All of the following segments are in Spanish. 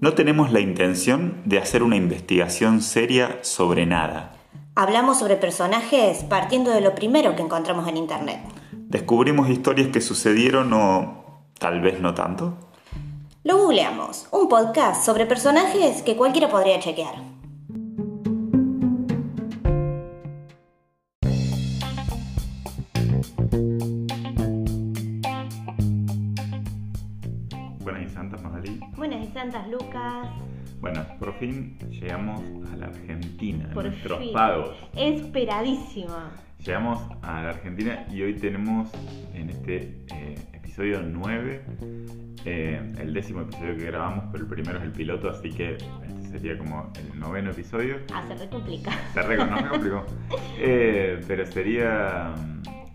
No tenemos la intención de hacer una investigación seria sobre nada. Hablamos sobre personajes partiendo de lo primero que encontramos en Internet. Descubrimos historias que sucedieron o tal vez no tanto. Lo googleamos, un podcast sobre personajes que cualquiera podría chequear. Santas, Lucas. Bueno, por fin llegamos a la Argentina, Por nuestros fin. pagos. Esperadísima. Llegamos a la Argentina y hoy tenemos en este eh, episodio 9, eh, el décimo episodio que grabamos, pero el primero es el piloto, así que este sería como el noveno episodio. Ah, se re complica. Se re, no me complicó. Eh, pero sería.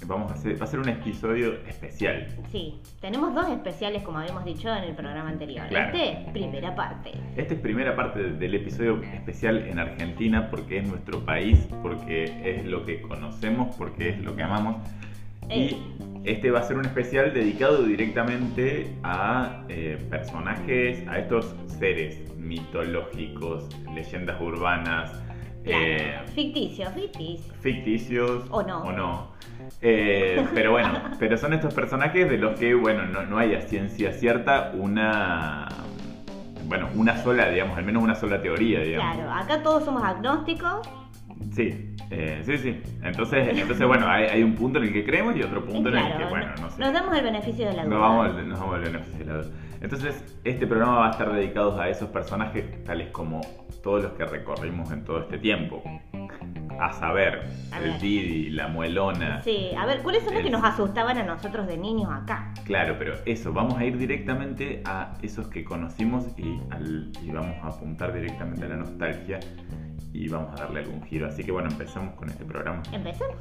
Vamos a hacer. Va a ser un episodio especial. Sí, tenemos dos especiales como habíamos dicho en el programa anterior. Claro. Este, primera parte. Esta es primera parte del episodio especial en Argentina porque es nuestro país, porque es lo que conocemos, porque es lo que amamos. Y este va a ser un especial dedicado directamente a eh, personajes, a estos seres mitológicos, leyendas urbanas, Claro. eh, Ficticio, ficticio. ficticios O no. no. Eh, pero bueno, pero son estos personajes de los que, bueno, no, no hay a ciencia cierta una, bueno, una sola, digamos, al menos una sola teoría, digamos. Claro, acá todos somos agnósticos. Sí, eh, sí, sí. Entonces, entonces bueno, hay, hay un punto en el que creemos y otro punto en el que, bueno, no sé. Nos damos el beneficio de la duda. Nos vamos, nos vamos al beneficio de la duda. Entonces, este programa va a estar dedicado a esos personajes tales como todos los que recorrimos en todo este tiempo. A saber, A el. Didi, la muelona. Sí, a ver, ¿cuáles son los que nos asustaban a nosotros de niños acá? Claro, pero eso, vamos a ir directamente a esos que conocimos y, al- y vamos a apuntar directamente a la nostalgia y vamos a darle algún giro. Así que bueno, empezamos con este programa. Empecemos.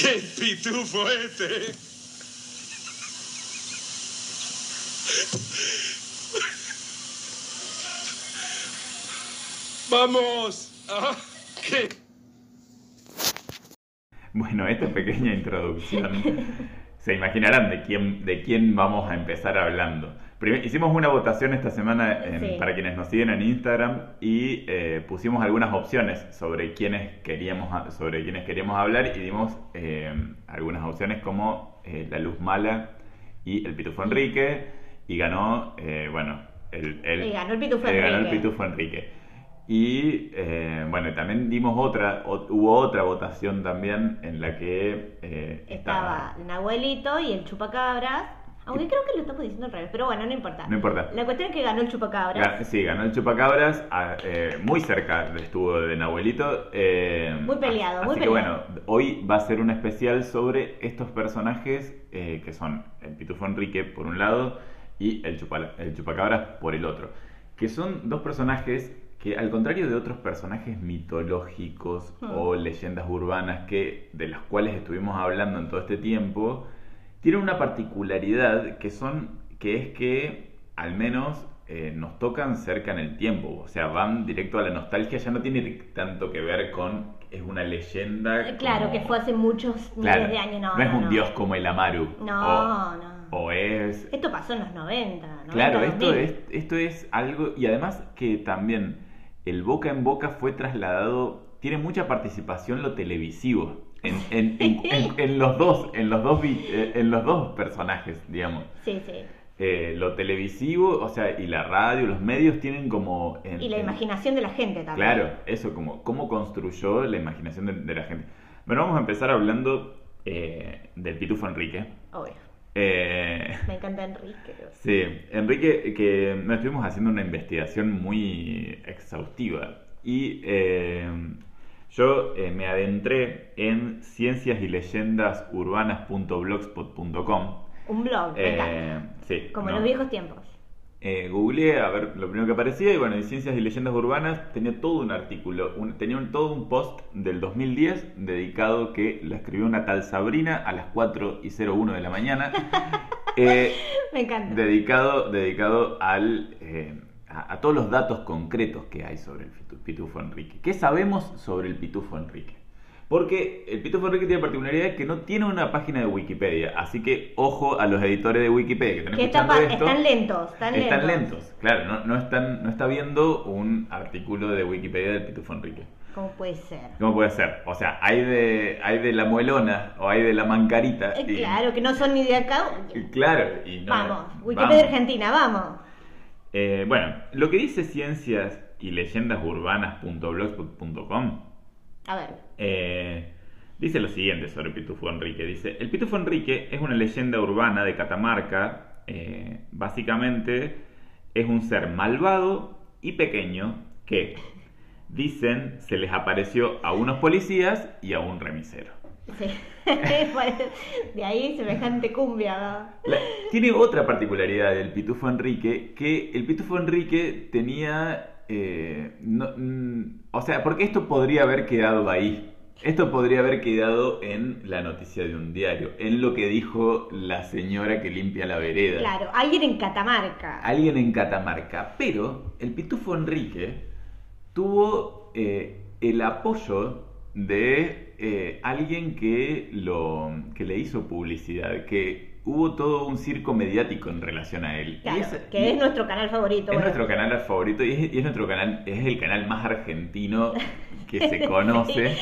¡Qué pitufo este! ¡Vamos! Ah, ¿Qué? Bueno, esta pequeña introducción, se imaginarán de quién, de quién vamos a empezar hablando. Hicimos una votación esta semana en- Sí. para quienes nos siguen en Instagram y eh, pusimos algunas opciones sobre quiénes queríamos, sobre quiénes queríamos hablar y dimos eh, algunas opciones como eh, La Luz Mala y El Pitufo Enrique y ganó, eh, bueno, el, el- Y ganó el Pitufo eh, ganó el Enrique. Pitufo Enrique. Y eh, bueno, también dimos otra, o- hubo otra votación también en la que eh, Estaba el Nahuelito y el Chupacabras. Aunque creo que lo estamos diciendo al revés, pero bueno, no importa. No importa. La cuestión es que ganó el Chupacabras. Ga- Sí, ganó el Chupacabras, a- eh, muy cerca estuvo de Nahuelito. eh, Muy peleado, así muy que peleado. bueno, hoy va a ser un especial sobre estos personajes eh, que son el Pitufo Enrique por un lado y el Chupacabras por el otro. Que son dos personajes que al contrario de otros personajes mitológicos Hmm. o leyendas urbanas que, de las cuales estuvimos hablando en todo este tiempo, tienen una particularidad que son que es que al menos eh, nos tocan cerca en el tiempo, o sea, van directo a la nostalgia, ya no tiene tanto que ver con es una leyenda. Eh, Claro, como- que fue hace muchos Claro, miles de años. No, no es no, un no. dios como el Amaru. No, o, no. o es Esto pasó en los 90. 90 Claro, esto 2000. es, esto es algo, y además que también el boca en boca fue trasladado, tiene mucha participación lo televisivo en, en- en- en- en los dos, en los dos, eh, en los dos personajes, digamos. Sí, sí. Eh, lo televisivo, o sea, y la radio, los medios tienen como... en- Y la en- imaginación de la gente también. Claro, eso, como cómo construyó la imaginación de, de la gente. Bueno, vamos a empezar hablando eh, del Pitufo Enrique. Obvio. Eh, Me encanta Enrique. Sí, Enrique, que nos estuvimos haciendo una investigación muy exhaustiva y yo eh, me adentré en ciencias y leyendas urbanas.blogspot.com. Un blog, Eh, sí, Como en no, los viejos tiempos. Eh, googleé a ver lo primero que aparecía y bueno, en Ciencias y Leyendas Urbanas tenía todo un artículo, un- tenía un- todo un post del 2010 dedicado que lo escribió una tal Sabrina a las 4 y 01 de la mañana. Eh, Me encanta. dedicado, dedicado al, a, a todos los datos concretos que hay sobre el pitu- pitufo Enrique. ¿Qué sabemos sobre el pitufo Enrique? Porque el pitufo Enrique tiene la particularidad que no tiene una página de Wikipedia, así que ojo a los editores de Wikipedia que están Que escuchando tapa- esto. están lentos, están lentos. Están lentos, claro, no, no, están, no está viendo un artículo de Wikipedia del pitufo Enrique. ¿Cómo puede ser? ¿Cómo puede ser? O sea, hay de, hay de la muelona o hay de la mancarita. Eh, y- claro, que no son ni de acá. claro, y no- Vamos, Wikipedia vamos. Argentina, vamos. Eh, bueno, lo que dice ciencias y leyendas urbanas.blogspot.com A ver. eh, dice lo siguiente sobre Pitufo Enrique. Dice, el Pitufo Enrique es una leyenda urbana de Catamarca. eh, básicamente es un ser malvado y pequeño que, dicen, se les apareció a unos policías y a un remisero. Sí. de ahí semejante cumbia. ¿no? La- tiene otra particularidad del Pitufo Enrique, que el Pitufo Enrique tenía... eh, no- mm, o sea, porque esto podría haber quedado ahí. Esto podría haber quedado en la noticia de un diario, en lo que dijo la señora que limpia la vereda. Claro, alguien en Catamarca. Alguien en Catamarca. Pero el Pitufo Enrique tuvo eh, el apoyo de eh, alguien que, lo, que le hizo publicidad, que hubo todo un circo mediático en relación a él. Claro, es- que es nuestro canal favorito. es bueno. nuestro canal favorito y es, y es nuestro canal, es el canal más argentino que se conoce.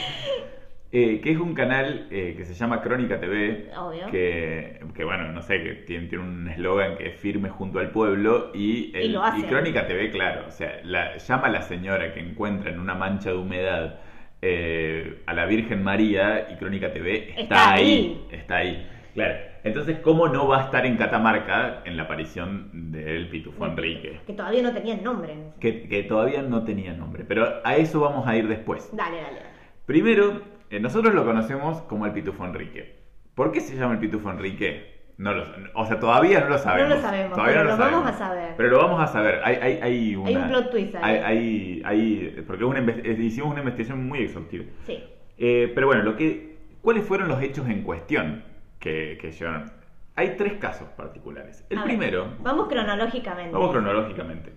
eh, que es un canal eh, que se llama Crónica TV, Obvio. que, que, bueno, no sé, que tiene, tiene un eslogan que es firme junto al pueblo y, el- Y lo hace. Crónica TV, claro, o sea, la, llama a la señora que encuentra en una mancha de humedad eh, a la Virgen María y Crónica TV está, Está ahí, ahí. está ahí. Claro, entonces, ¿cómo no va a estar en Catamarca en la aparición del Pitufo Enrique? Que todavía no tenían nombre. Que, que todavía no tenía nombre, pero a eso vamos a ir después. Dale, dale. Primero, eh, nosotros lo conocemos como el Pitufo Enrique. ¿Por qué se llama el Pitufo Enrique? No lo, o sea, todavía no lo sabemos. No lo sabemos, Todavía pero no lo vamos sabemos. a saber. Pero lo vamos a saber. Hay, hay, hay, una- Hay un plot twist ahí. Hay, hay- porque una hicimos una investigación muy exhaustiva. Sí. Eh, pero bueno, lo que, ¿cuáles fueron los hechos en cuestión que, que llevaron? Hay tres casos particulares. El A ver, primero, Vamos cronológicamente. vamos cronológicamente,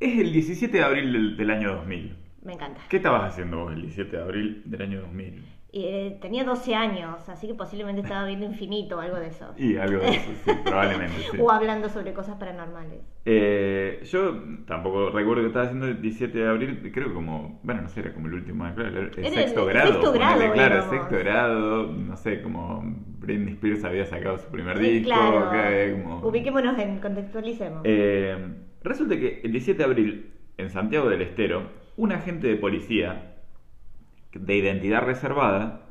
es el 17 de abril del, del año 2000. Me encanta. ¿Qué estabas haciendo vos el 17 de abril del año 2000? Eh, tenía 12 años, así que posiblemente estaba viendo Infinito o algo de eso. Y algo de eso, sí, probablemente. sí. O hablando sobre cosas paranormales. Eh, yo tampoco recuerdo que estaba haciendo el 17 de abril, creo que como, bueno, no sé, era como el último, claro, el el sexto grado. sexto grado, ponele, claro, el éramos. sexto grado, no sé, como Britney Spears había sacado su primer Sí, disco, claro. que como- Ubiquémonos en, contextualicemos. Eh, resulta que el 17 de abril, en Santiago del Estero, un agente de policía de identidad reservada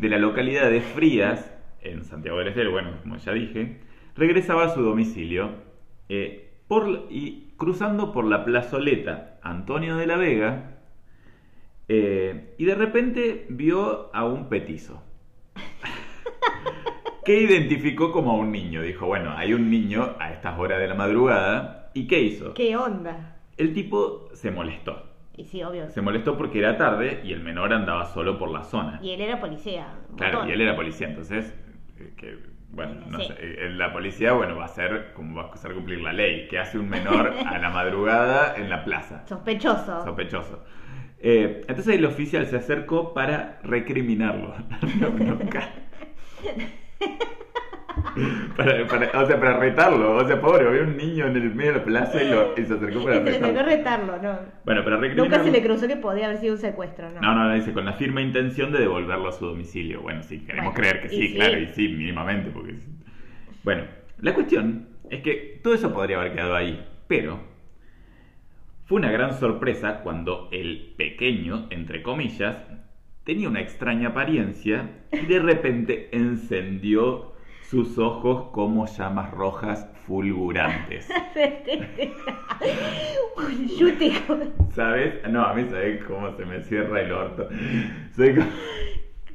de la localidad de Frías, en Santiago del Estero, bueno, como ya dije, regresaba a su domicilio eh, por, y cruzando por la plazoleta Antonio de la Vega eh, y de repente vio a un petizo que identificó como a un niño. Dijo, bueno, hay un niño a estas horas de la madrugada. ¿Y qué hizo? ¿Qué onda? El tipo se molestó. Y sí, obvio. Se molestó porque era tarde y el menor andaba solo por la zona. Y él era policía. Claro, y él era policía, entonces, eh, que, bueno, no Sí. sé, eh, la policía, bueno, va a hacer como va a hacer cumplir la ley, que hace un menor a la madrugada en la plaza. Sospechoso. Sospechoso. Eh, entonces el oficial se acercó para recriminarlo. No, nunca. Para, para- o sea, para retarlo. O sea, pobre, había un niño en el medio de la plaza y, lo- y se acercó para le tocó retarlo. retarlo, no. Bueno. Nunca se le cruzó que podía haber sido un secuestro, ¿no? No, no, no, dice con la firme intención de devolverlo a su domicilio. Bueno, sí, queremos Bueno, creer que sí, sí. claro, y sí, mínimamente, porque... Bueno, la cuestión es que todo eso podría haber quedado ahí, pero fue una gran sorpresa cuando el pequeño, entre comillas, tenía una extraña apariencia y de repente encendió sus ojos como llamas rojas fulgurantes. ¿Sabes? No, a mí sabes cómo se me cierra el orto. Soy como...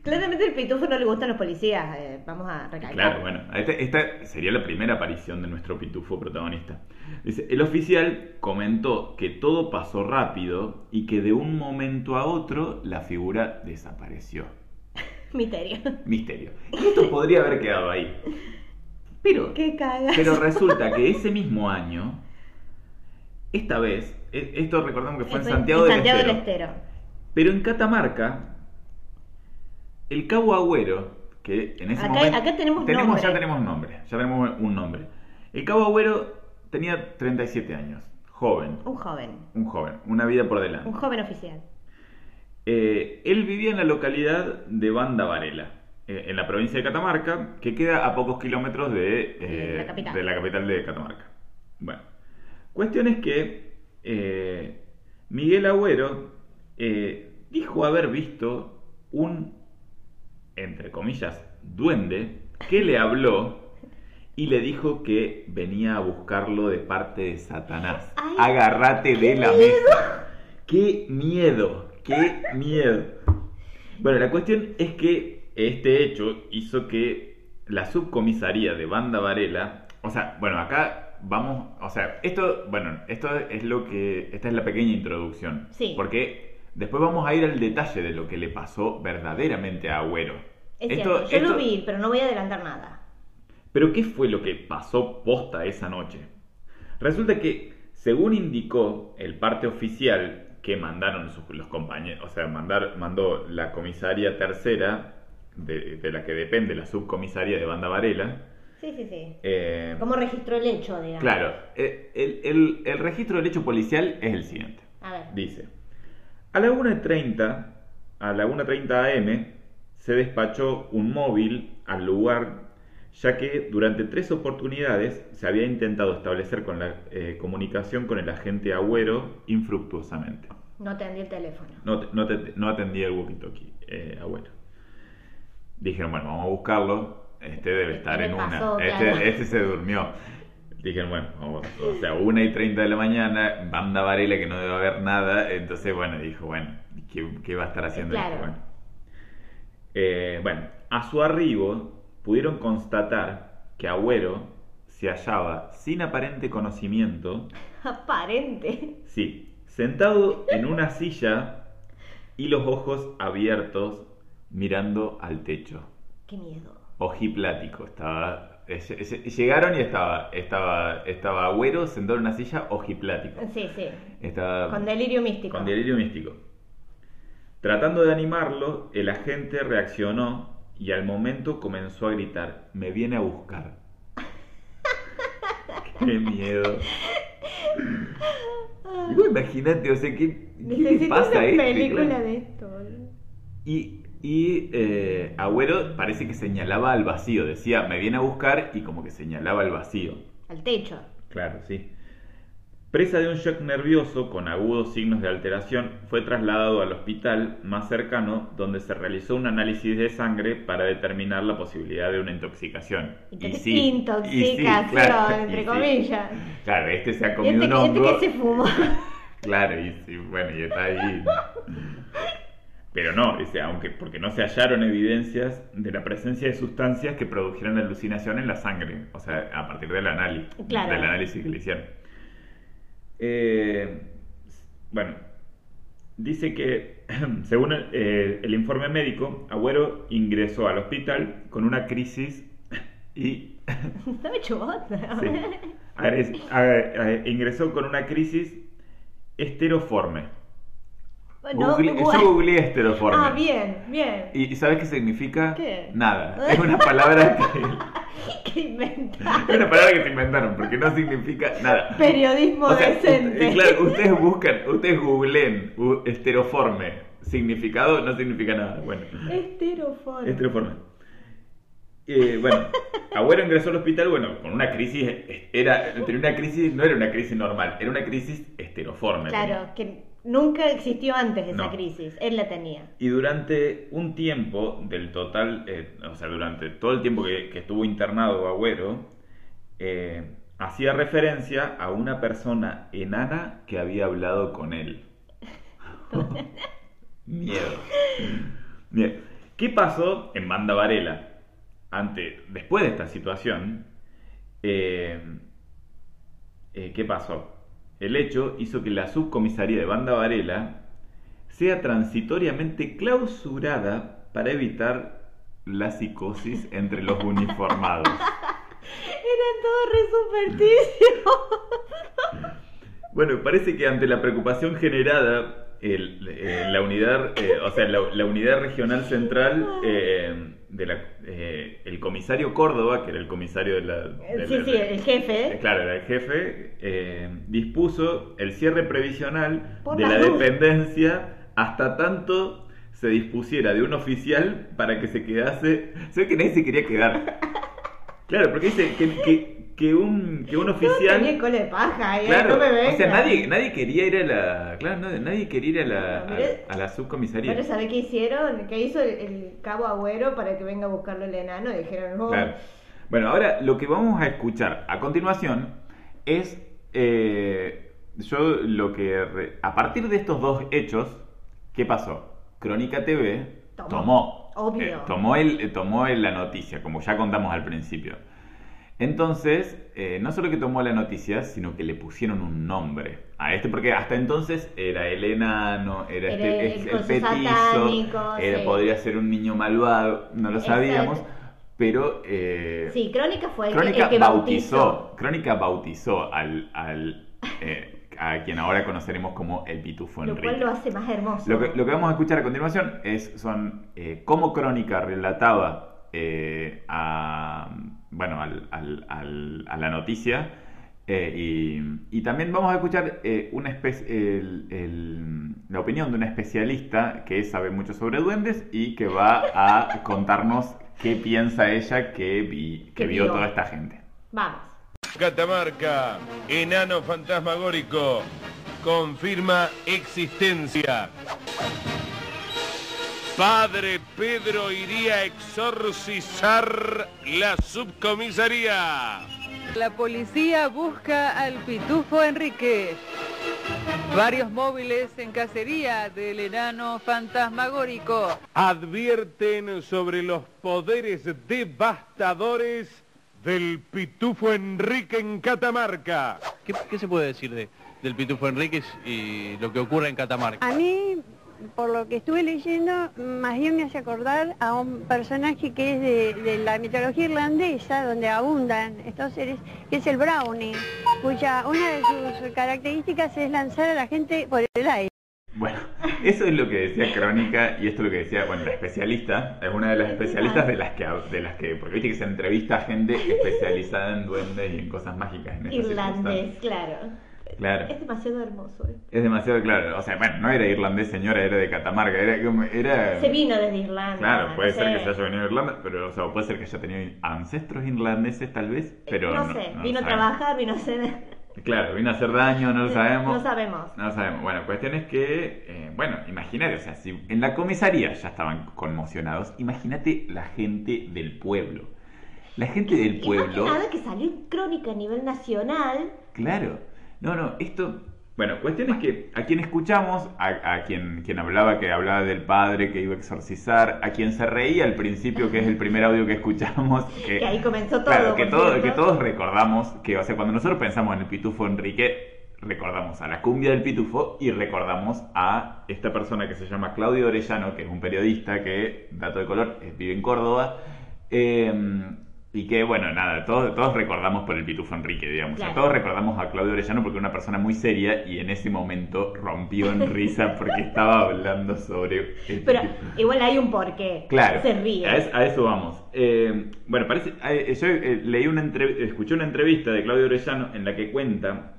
Claramente el pitufo no le gustan los policías, eh, vamos a recalcar. Claro, bueno, este- esta sería la primera aparición de nuestro pitufo protagonista. Dice, el oficial comentó que todo pasó rápido y que de un momento a otro la figura desapareció. Misterio. Misterio. Y esto podría haber quedado ahí. Pero, Qué cagas. pero resulta que ese mismo año, esta vez, e- esto recordamos que fue en Santiago, del, Santiago del Estero. pero en Catamarca, el Cabo Agüero, que en ese Acá- momento... acá tenemos nombre. tenemos nombre, ya tenemos un nombre. El Cabo Agüero tenía 37 años, joven, Un joven. un joven, una vida por delante. Un joven oficial. Eh, él vivía en la localidad de Banda Varela, eh, en la provincia de Catamarca, que queda a pocos kilómetros de, eh, la capital. de la capital de Catamarca. Bueno, cuestión es que Miguel Agüero dijo haber visto un, entre comillas, duende que le habló y le dijo que venía a buscarlo de parte de Satanás. Ay, Agárrate de la miedo. mesa. ¡Qué miedo! ¡Qué miedo! Bueno, la cuestión es que este hecho hizo que la subcomisaría de Banda Varela, o sea, bueno, acá vamos, o sea, esto, bueno, esto es lo que, esta es la pequeña introducción, Sí. porque después vamos a ir al detalle de lo que le pasó verdaderamente a Agüero. Es Esto- cierto, yo esto- lo vi, pero no voy a adelantar nada. pero ¿qué fue lo que pasó posta esa noche? Resulta que, según indicó el parte oficial que mandaron sus- los compañeros, o sea, mandar, mandó la comisaría tercera, de, de la que depende la subcomisaría de Banda Varela, Sí, sí, sí. eh, ¿Cómo registró el hecho, digamos? claro, eh, el, el- el registro del hecho policial es el siguiente. A ver. Dice, a la 1.30, a la 1.30 am, se despachó un móvil al lugar, ya que durante tres oportunidades se había intentado establecer con la eh, comunicación con el agente Agüero infructuosamente. No atendí el teléfono. No, no, te- no atendía el walkie-talkie, eh, Agüero. Dijeron, bueno, vamos a buscarlo. Este debe ¿Qué estar en pasó? una. Este, este se durmió. Dijeron, bueno, vamos, o sea, 1 y 30 de la mañana, banda Varela que no debe haber nada. Entonces, bueno, dijo, bueno, ¿qué, qué va a estar haciendo? Claro. Bueno. Eh, bueno, a su arribo pudieron constatar que Agüero se hallaba sin aparente conocimiento Aparente. Sí, sentado en una silla y los ojos abiertos mirando al techo. Qué miedo. Ojiplático, estaba. lle- lle- Llegaron y estaba, estaba, estaba Agüero sentado en una silla ojiplático. Sí, sí. Estaba Con delirio místico. con delirio místico. Tratando de animarlo, el agente reaccionó y al momento comenzó a gritar: Me viene a buscar. ¡Qué miedo! Y vos Imagínate, o sea, ¿qué, qué le pasa una a este? película de esto. Y, y eh, Agüero parece que señalaba al vacío, decía, me viene a buscar y como que señalaba al vacío. Al techo. Claro, sí. Presa de un shock nervioso con agudos signos de alteración, fue trasladado al hospital más cercano donde se realizó un análisis de sangre para determinar la posibilidad de una intoxicación. Intox- sí, y sí, Intoxicación, claro, y entre sí. comillas. Claro, este se ha ¿Y comido este, un este hongo. que se fumó? Claro, y sí, bueno, y está ahí. Pero no, dice, aunque porque no se hallaron evidencias de la presencia de sustancias que produjeran alucinación en la sangre, o sea, a partir del análisis, Claro. del análisis que le hicieron. Eh, bueno, dice que, según el, eh, el informe médico, Agüero ingresó al hospital con una crisis y Está hecho. Sí. A- ingresó con una crisis esteroforme. No, Google- bueno. Yo googleé esteroforme. Ah, bien, bien. ¿Y, y sabes qué significa? ¿Qué? Nada. Es una palabra que. ¿Qué inventa? Es una palabra que se inventaron porque no significa nada. Periodismo O sea, decente. u- claro, ustedes buscan, ustedes googleen esteroforme. Significado no significa nada. Bueno. Esteroforme. Esteroforme. Eh, bueno, Agüero ingresó al hospital, bueno, con una crisis, era, tenía una crisis, no era una crisis normal, era una crisis esteroforme. Claro, que nunca existió antes esa No. crisis. Él la tenía. Y durante un tiempo del total, eh, o sea, durante todo el tiempo que, que estuvo internado Agüero, eh, hacía referencia a una persona enana que había hablado con él. Miedo. Bien. ¿Qué pasó en Banda Varela? Ante, después de esta situación, eh, eh, ¿qué pasó? El hecho hizo que la subcomisaría de Banda Varela sea transitoriamente clausurada para evitar la psicosis entre los uniformados. Eran todos re supersticios. Bueno, parece que ante la preocupación generada, el- eh, la unidad, eh, o sea, la, la unidad regional central, eh, de la, eh, el comisario Córdoba, que era el comisario de la... de Sí, la- sí, el jefe. eh, Claro, era el jefe, eh, dispuso el cierre previsional Por de la dependencia hasta tanto se dispusiera de un oficial para que se quedase... Se ve que nadie se quería quedar. Claro, porque dice que, que, que un, que un oficial... de paja, eh, Claro, no me o vengas. sea, nadie, nadie quería ir a la, claro, no, nadie quería ir a la, No, a, la subcomisaría. Pero ¿sabés qué hicieron? ¿Qué hizo el, el cabo Agüero para que venga a buscarlo el enano? Dijeron. Claro. Bueno, ahora lo que vamos a escuchar a continuación es eh, yo lo que re- a partir de estos dos hechos, ¿qué pasó? Crónica TV Tomó. tomó, Obvio. eh, tomó el, tomó el- la noticia, como ya contamos al principio. Entonces, eh, no solo que tomó la noticia, sino que le pusieron un nombre a este, porque hasta entonces era el enano, era, Era este, el el, petizo, satánico, era- sí. podría ser un niño malvado, no lo Exacto. sabíamos, pero eh, Sí, Crónica fue el, que- Crónica el que bautizó, bautizó. Crónica bautizó al, al eh, a quien ahora conoceremos como el Pitufo Lo Enrique. cual lo hace más hermoso. Lo que, lo que vamos a escuchar a continuación es son eh, cómo Crónica relataba eh, a bueno al- al- al- a la noticia eh, y, y también vamos a escuchar eh, una el- el- la opinión de una especialista que sabe mucho sobre duendes y que va a contarnos qué piensa ella que, vi- que vio. toda esta gente. Vamos. Catamarca, enano fantasmagórico, confirma existencia. Padre Pedro iría a exorcizar la subcomisaría. La policía busca al pitufo Enrique. Varios móviles en cacería del enano fantasmagórico. Advierten sobre los poderes devastadores del pitufo Enrique en Catamarca. ¿Qué, qué se puede decir de, del Pitufo Enríquez y lo que ocurre en Catamarca? A mí, por lo que estuve leyendo, más bien me hace acordar a un personaje que es de, de la mitología irlandesa, donde abundan estos seres, que es el Brownie, cuya una de sus características es lanzar a la gente por el aire. Bueno, eso es lo que decía Crónica y esto es lo que decía, bueno, la especialista, es una de las especialistas de las que, de las que porque viste que se entrevista a gente especializada en duendes y en cosas mágicas. En Irlandés, claro. Claro. Es demasiado hermoso. eh. Es demasiado claro, o sea, bueno, no era irlandés señora, era de Catamarca, era como, era... Se vino desde Irlanda. Claro, puede no ser sé. que se haya venido de Irlanda, pero o sea, puede ser que haya tenido ancestros irlandeses tal vez, pero no, sé, no vino a trabajar, vino a hacer... Claro, vino a hacer daño, no lo sabemos. No sabemos. No lo sabemos. Bueno, cuestión es que, eh, bueno, imagínate, o sea, si en la comisaría ya estaban conmocionados, imagínate la gente del pueblo. La gente del Y más pueblo. que nada que salió en crónica a nivel nacional. Claro. No, no, esto. Bueno, cuestión es que a quien escuchamos, a, a quien, quien hablaba, que hablaba del padre que iba a exorcizar, a quien se reía al principio, que es el primer audio que escuchamos. Que, Que ahí comenzó todo, Claro, que, todo- todos recordamos que, o sea, cuando nosotros pensamos en el pitufo Enrique, recordamos a la cumbia del pitufo y recordamos a esta persona que se llama Claudio Orellano, que es un periodista que, dato de color, vive en Córdoba. eh, y que, bueno, nada, todos, todos recordamos por el pitufo Enrique, digamos. O sea, Claro. todos recordamos a Claudio Orellano porque era una persona muy seria y en ese momento rompió en risa porque estaba hablando sobre... el Pero igual hay un porqué. Claro, Se ríe. A, es- a eso vamos. Eh, bueno, parece, eh, yo eh, leí una entre- escuché una entrevista de Claudio Orellano en la que cuenta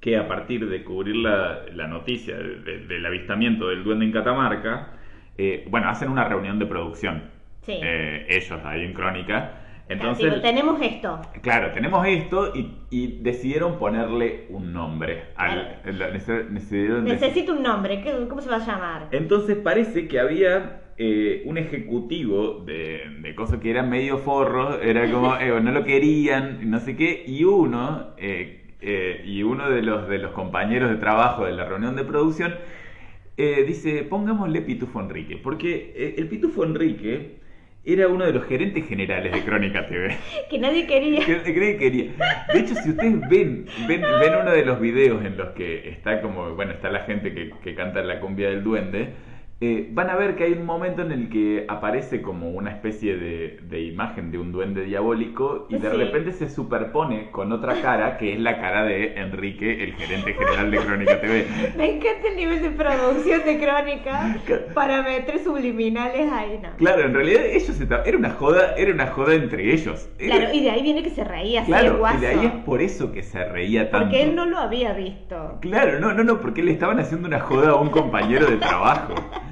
que a partir de cubrir la, la noticia de- de- del avistamiento del duende en Catamarca, eh, bueno, hacen una reunión de producción. Sí. Eh, ellos ahí en Crónica. Entonces, tenemos esto. Claro, tenemos esto y, y decidieron ponerle un nombre. Al, decidieron Necesito un nombre. ¿qué- ¿Cómo se va a llamar? entonces parece que había eh, un ejecutivo de, de cosas que eran medio forros, era como, eh, no lo querían, no sé qué, y uno, eh, eh, y uno de los, de los compañeros de trabajo de la reunión de producción, dice, pongámosle Pitufo Enrique, porque el Pitufo Enrique era uno de los gerentes generales de Crónica TV. Que nadie quería. Que- que nadie quería. De hecho, si ustedes ven, ven, ven uno de los videos en los que está como, bueno, está la gente que, que canta la cumbia del duende, eh, van a ver que hay un momento en el que aparece como una especie de, de imagen de un duende diabólico y de Sí. repente se superpone con otra cara que es la cara de Enrique, el gerente general de Crónica TV. Me encanta el nivel de producción de crónica para meter subliminales ahí, ¿no? Claro, en realidad ellos era una joda, era una joda entre ellos. Era- Claro, y de ahí viene que se reía así claro, guaso. y de ahí es por eso que se reía tanto. Porque él no lo había visto. Claro, no, no, no, porque le estaban haciendo una joda a un compañero de trabajo.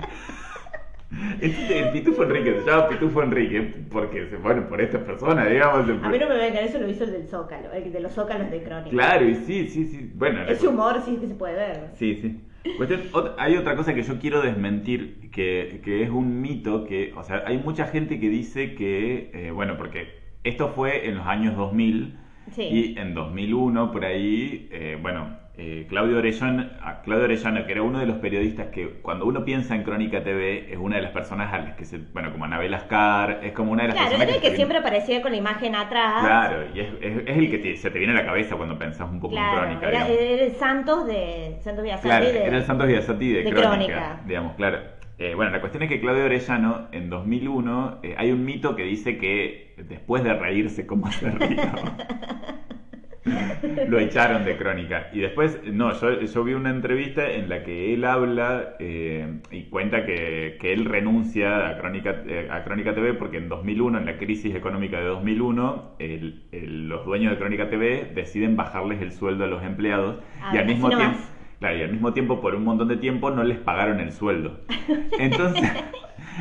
Entonces el Pitufo Enrique se llama Pitufo Enrique porque se bueno por estas personas, digamos. el- A mí no me vengan, eso lo hizo el del Zócalo, el de los Zócalos de crónica. Claro, y sí, sí, sí. Bueno, Ese humor sí que se puede ver. Sí, sí. Cuestión- ot- hay otra cosa que yo quiero desmentir, que, que es un mito, que, o sea, hay mucha gente que dice que, eh, bueno, porque esto fue en los años 2000 Sí. y en 2001, por ahí, eh, bueno, eh, Claudio, Orellano, a Claudio Orellano, que era uno de los periodistas que cuando uno piensa en Crónica TV, es una de las personas a las que se, bueno, como Anabel Ascar, es como una de las Claro, personas era el se que siempre aparecía con la imagen atrás. Claro, y es, es- es el que te- se te viene a la cabeza cuando pensás un poco en Claro, Crónica. era, el Santos de Santos Villasati Claro, de, era el Santos Villasati de, de crónica, Crónica. digamos, claro. Eh, bueno, la cuestión es que Claudio Orellano, en 2001, eh, hay un mito que dice que después de reírse como se rió, lo echaron de Crónica. Y después, no, yo, yo vi una entrevista en la que él habla eh, y cuenta que, que él renuncia a Crónica, eh, a Crónica TV porque en 2001, en la crisis económica de 2001, el- el- los dueños de Crónica TV deciden bajarles el sueldo a los empleados Ah, y al mismo tiempo... Claro, y al mismo tiempo, por un montón de tiempo, no les pagaron el sueldo. Entonces,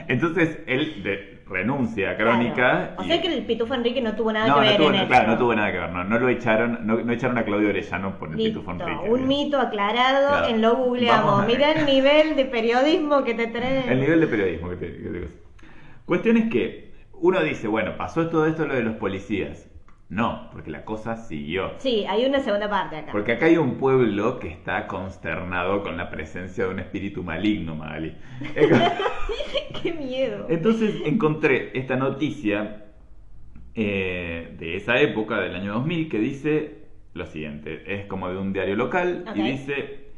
entonces él de- renuncia a Crónica. Claro. O y- sea que el Pitufo Enrique no tuvo nada no, que no ver tuvo, en no, eso. claro, no tuvo nada que ver. No, no lo echaron, no, no echaron a Claudio Orellano por el Listo, Pitufo Enrique. un mito aclarado Claro. en lo googleamos. Mira el nivel de periodismo que te trae. El nivel de periodismo que te, que te digo. Cuestión es que uno dice, bueno, pasó todo esto lo de los policías. No, porque la cosa siguió. Sí, hay una segunda parte acá. Porque acá hay un pueblo que está consternado con la presencia de un espíritu maligno, Magali. Qué miedo. Entonces encontré esta noticia eh, de esa época, del año 2000, que dice lo siguiente. Es como de un diario local y dice,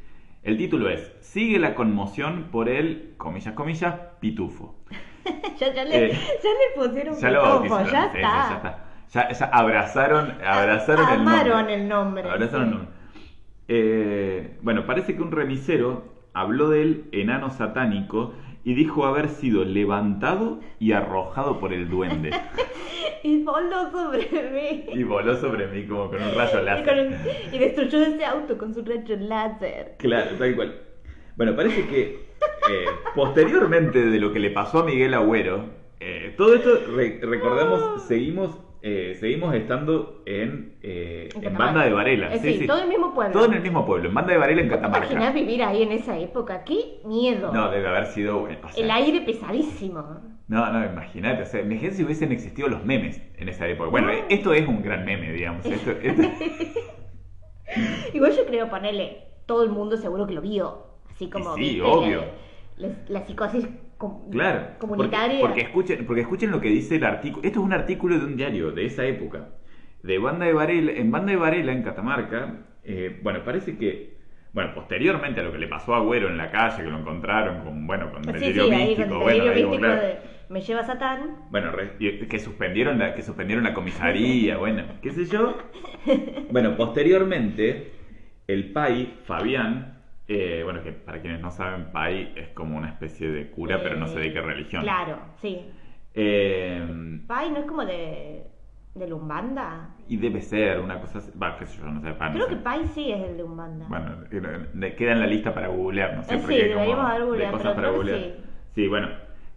el título es, sigue la conmoción por el, comillas, comillas, pitufo. ya, ya, le, Eh, ya le pusieron Ya lo pitufo, bautizaron, ya está. ya está. Ya, ya abrazaron, abrazaron el nombre. El nombre, Abrazaron el nombre. Eh, bueno, parece que un remisero habló del enano satánico y dijo haber sido levantado y arrojado por el duende. Y voló sobre mí. y voló sobre mí como con un rayo láser. y destruyó ese auto con su rayo láser. Claro, tal cual. Bueno, parece que eh, posteriormente de lo que le pasó a Miguel Agüero, eh, todo esto, re- recordamos, seguimos, eh, seguimos estando en, eh, En en Catamarca. Banda de Varela. Eh, sí, todo en el mismo pueblo. Todo en el mismo pueblo, en Banda de Varela, en ¿Te imaginas Catamarca. vivir ahí en esa época? ¡Qué miedo! No, debe haber sido bueno. o sea, el aire pesadísimo. No, no, imagínate, o sea, imagínate si hubiesen existido los memes en esa época. Bueno, No. esto es un gran meme, digamos. Esto, esto- Igual yo creo ponerle, todo el mundo seguro que lo vio. Así como. Sí, ¿viste? obvio. La, la- la psicosis com- Claro, porque, comunitaria. porque escuchen, porque escuchen lo que dice el artículo. Esto es un artículo de un diario de esa época. De Banda de Varela, en Banda de Varela, en Catamarca, eh, bueno, parece que, bueno, posteriormente a lo que le pasó a Agüero en la calle, que lo encontraron con, bueno, con delirio sí, místico, con bueno, delirio místico claro. de me lleva Satán. Bueno, re- que suspendieron la, que suspendieron la comisaría, bueno, qué sé yo. Bueno, posteriormente, el PAI, Fabián, eh, bueno, que para quienes no saben, PAI es como una especie de cura, pero no sé de qué religión. Claro, sí. Eh, Pai no es como de. de Lumbanda. y debe ser una cosa va, qué sé yo, no sé, no Creo sé. que Pai sí es el de Umbanda. Bueno, queda en la lista para googlear, no sé, Eh, sí, deberíamos haber de googleado, cosas pero para googlear. sí. Sí, bueno,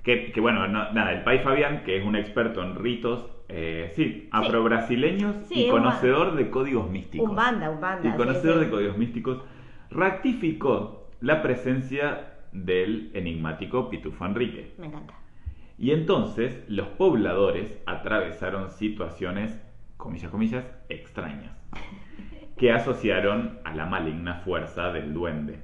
que, que bueno, no- nada, el Pai Fabián, que es un experto en ritos, eh, sí, afro-brasileños Sí, y conocedor de códigos místicos. Umbanda, Umbanda. Y conocedor sí. de códigos místicos, rectificó la presencia del enigmático Pitufo Enrique. Me encanta. Y entonces los pobladores atravesaron situaciones, comillas, comillas, extrañas, que asociaron a la maligna fuerza del duende.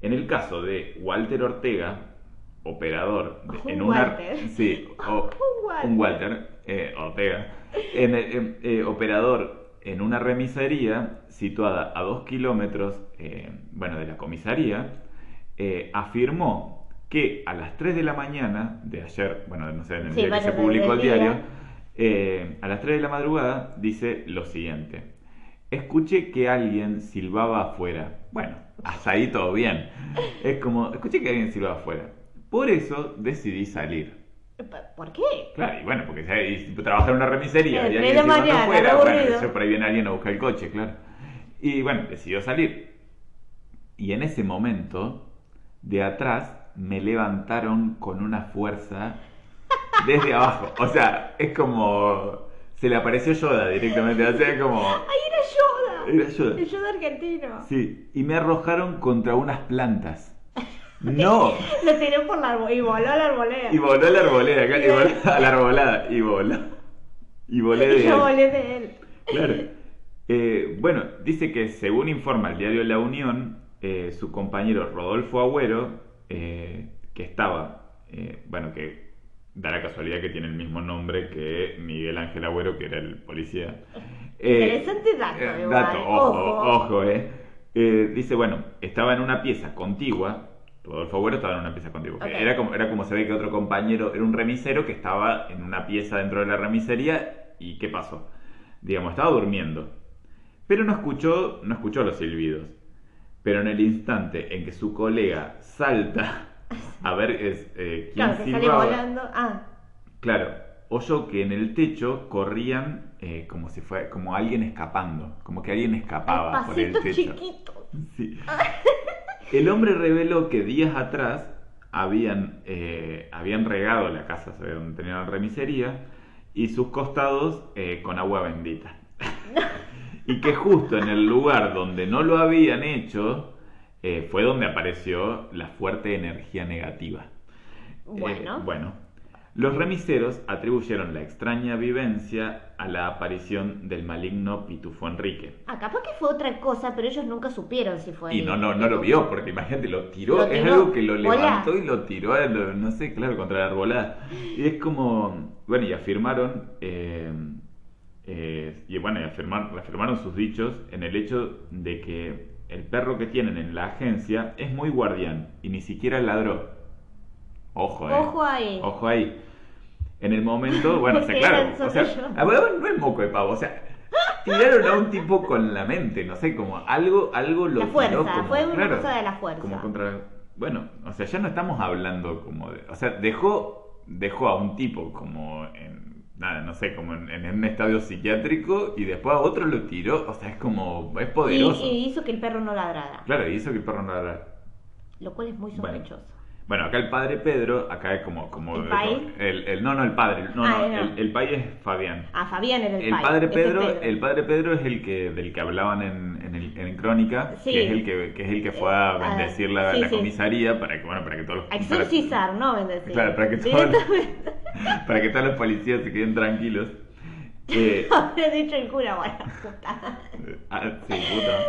En el caso de Walter Ortega, operador de- Un en una Walter. sí, o- Un Walter. un Walter eh, Ortega, en el- em, eh, operador en una remisería situada a dos kilómetros, eh, bueno, de la comisaría, eh, afirmó que a las 3 de la mañana de ayer, bueno, no sé, en el Sí, día que se publicó el diario, eh, a las 3 de la madrugada dice lo siguiente. Escuché que alguien silbaba afuera. Bueno, hasta ahí todo bien. Es como, escuché que alguien silbaba afuera. Por eso decidí salir. ¿Por qué? Claro, y bueno, porque si trabajar en una remisería Eh, y alguien de mañana, afuera, bueno, por ahí viene alguien a buscar el coche, claro. Y bueno, decidió salir. Y en ese momento, de atrás, me levantaron con una fuerza desde abajo. O sea, es como... Se le apareció Yoda directamente. O sea, es como... ¡Ay, era Yoda! Era Yoda. El Yoda argentino. Sí, y me arrojaron contra unas plantas. No. Lo tiró por la arboleda y voló a la arboleda. Y voló a la arboleda, acá, y voló a la arbolada, y voló. Y volé de Y yo ahí. volé de él. Claro. Eh, bueno, dice que según informa el diario La Unión, eh, su compañero Rodolfo Agüero, eh, que estaba, bueno, que da la casualidad que tiene el mismo nombre que Miguel Ángel Agüero, que era el policía. Interesante dato, igual. dato, ojo, Ojo. ojo. Eh, Dice, bueno, estaba en una pieza contigua. Rodolfo Agüero estaba en una pieza contigua. Ok. Era, como, era como se ve que otro compañero, era un remisero que estaba en una pieza dentro de la remisería. ¿Y qué pasó? Digamos, estaba durmiendo. Pero no escuchó, no escuchó los silbidos. Pero en el instante en que su colega salta a ver es, eh, quién Claro, que sale silbaba, volando. Ah, Claro, oyó que en el techo corrían eh, como si fuera como alguien escapando, como que alguien escapaba por el techo. chiquitos. Sí. El hombre reveló que días atrás habían, eh, habían regado la casa donde tenían la remisería y sus costados eh, con agua bendita. y que justo en el lugar donde no lo habían hecho eh, fue donde apareció la fuerte energía negativa. Bueno. Eh, bueno, los remiseros atribuyeron la extraña vivencia a la aparición del maligno Pitufo Enrique. Ah, capaz que fue otra cosa, pero ellos nunca supieron si fue. Y el- no, no, no lo vio, porque imagínate, lo tiró, Lo es tiró. algo que lo Hola. levantó y lo tiró, a lo- no sé, claro, contra la arbolada. Y es como, bueno, y afirmaron, eh, eh, y bueno, y afirmar- reafirmaron sus dichos en el hecho de que el perro que tienen en la agencia es muy guardián y ni siquiera ladró. Ojo, eh. Ojo ahí. Ojo ahí. En el momento, bueno, o sea, claro, o sea, no es moco de pavo, o sea, tiraron a un tipo con la mente, no sé, como algo, algo lo La tiró fuerza, como, fue una claro, cosa de la fuerza. Como contra, bueno, o sea, ya no estamos hablando como de, o sea, dejó, dejó a un tipo como en, nada, no sé, como en, en un estadio psiquiátrico y después a otro lo tiró, o sea, es como, es poderoso. y hizo que el perro no ladrara. Claro, hizo que el perro no ladra. Lo cual es muy sospechoso. Bueno, acá el padre Pedro, acá es como... como ¿El país? el, el- no, no, el padre, no, Ah, no, no. el, el país es Fabián. Ah, Fabián era el, El pai, padre Pedro, Pedro. el padre Pedro es el que del que hablaban en, en, el- en Crónica, Sí. que es el que, que es el que fue a ah, bendecir la, sí, la sí. comisaría para que bueno para que todos los exorcizar, no bendecir. Claro, para que todos para que todos los policías se queden tranquilos. Eh, Habría dicho el cura, bueno, puta. ah, sí, puta.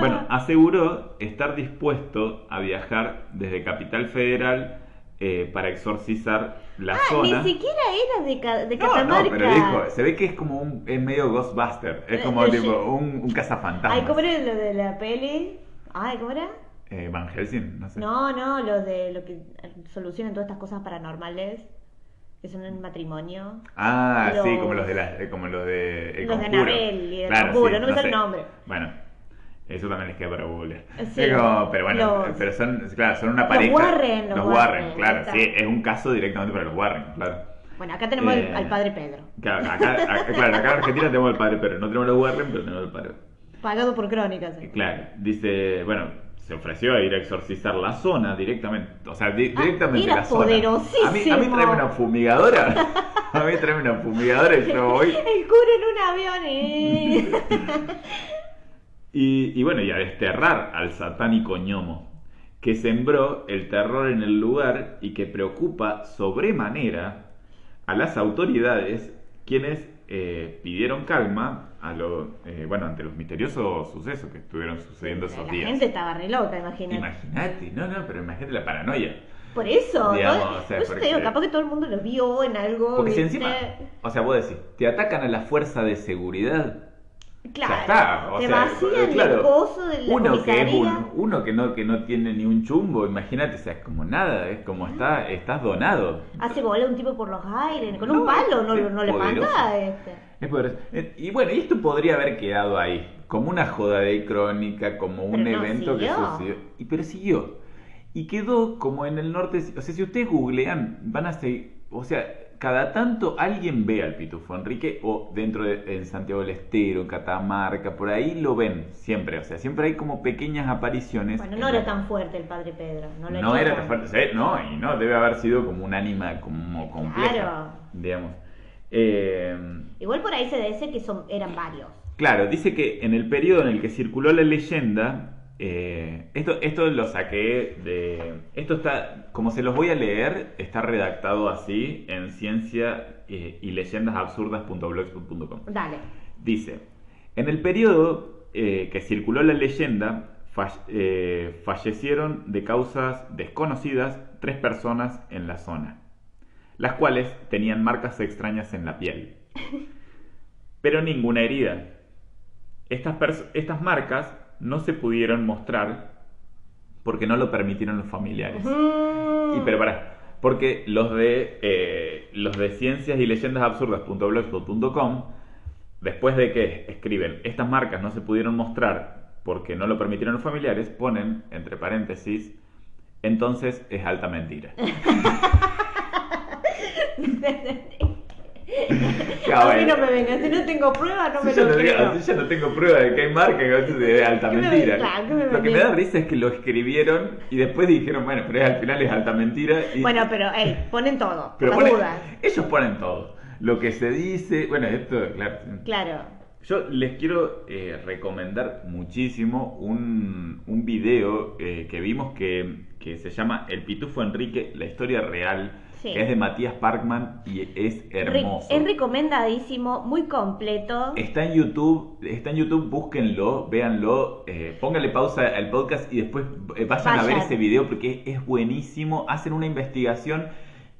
Bueno, aseguró estar dispuesto a viajar desde Capital Federal eh, para exorcizar la Ah, zona. ni siquiera era de, ca- de No, Catamarca. no, pero dijo, se ve que es como un, es medio Ghostbuster, es como Eh, tipo un, un cazafantasmas. Ay, ¿cómo era lo de la peli? Ay, ¿cómo era? Eh, Van Helsing, no sé. No, no, lo de lo que solucionan todas estas cosas paranormales, que son en matrimonio. Ah, sí, Los- como los de la, eh, como los de El Los de. Annabelle y El Claro, Conjuro, sí, no me sale sé. el nombre. Bueno, eso también les queda para Google. Sí. pero bueno, Los- pero son, claro, son una Los pareja. Warren, los los Warren, claro, sí, es un caso directamente para los Warren, claro. Bueno, acá tenemos el- Eh, al padre Pedro, Claro, acá, acá- claro, acá en Argentina tenemos el padre, pero no tenemos los Warren, pero tenemos el padre. pagado por crónicas. Eh, Claro, dice, bueno, se ofreció a ir a exorcizar la zona directamente, o sea, di- Ah, directamente era la zona. A mí, a mí tráeme una fumigadora, a mí tráeme una fumigadora y yo voy. El cura en un avión y... Y, y bueno, y a desterrar al satánico ñomo, que sembró el terror en el lugar y que preocupa sobremanera a las autoridades, quienes eh, pidieron calma a lo, eh, bueno, ante los misteriosos sucesos que estuvieron sucediendo esos La días. gente estaba re loca, imagínate. Imagínate, no, no, pero imagínate la paranoia. Por eso, Digamos, ¿no? o sea, te porque- digo, capaz que todo el mundo lo vio en algo. Porque si encima, o sea, vos decís, te atacan a la fuerza de seguridad. Claro, ya está, o te sea, vacían claro, el coso de la uno que es un, uno que no que no tiene ni un chumbo, imagínate, o sea, es como nada, es como está estás donado. Hace volar un tipo por los aires, con No, un palo, no, no le manda este. Es poderoso. Eh, Y bueno, y esto podría haber quedado ahí, como una joda de crónica, como un Pero no evento que sucedió. Y pero siguió. Y quedó como en el norte, o sea, si ustedes googlean, van a seguir, o sea, cada tanto alguien ve al Pitufo Enrique o dentro de en Santiago del Estero, en Catamarca, por ahí lo ven siempre, o sea, siempre hay como pequeñas apariciones. Bueno, en no la- era tan fuerte el padre Pedro. No, lo no era tan fuerte, no, y no, debe haber sido como un ánima como compleja, Claro. digamos. Eh, Igual por ahí se dice que son, eran varios. Claro, dice que en el periodo en el que circuló la leyenda, eh, esto, esto lo saqué de... Esto está, como se los voy a leer, está redactado así en ciencia eh, y leyendasabsurdas.blogspot.com. Dale. Dice, en el periodo que circuló la leyenda, fa- fallecieron de causas desconocidas tres personas en la zona, las cuales tenían marcas extrañas en la piel, pero ninguna herida. Estas, estas marcas no se pudieron mostrar porque no lo permitieron los familiares. Y pero para, porque los de eh, los de ciencias y leyendas absurdas.blogspot.com después de que escriben estas marcas no se pudieron mostrar porque no lo permitieron los familiares, ponen entre paréntesis entonces es alta mentira. a mí no me vengan, si no tengo pruebas no me yo lo no, creo. si yo no tengo prueba de que hay marca, es alta ¿Qué me mentira. ven- claro, ¿qué me lo que me da risa es que lo escribieron y después dijeron, bueno, pero al final es alta mentira. Y, Bueno, pero, hey, ponen todo, pero ponen- dudas. ellos ponen todo. Lo que se dice, bueno, esto, claro. Claro. Yo les quiero eh, recomendar muchísimo un, un video eh, que vimos que, que se llama El Pitufo Enrique, la historia real, Sí. es de Matías Parkman y es hermoso. Re- Es recomendadísimo, muy completo. Está en YouTube, está en YouTube, búsquenlo, véanlo, eh, pónganle pausa al podcast y después eh, vayan, a ver ese video porque es buenísimo. Hacen una investigación,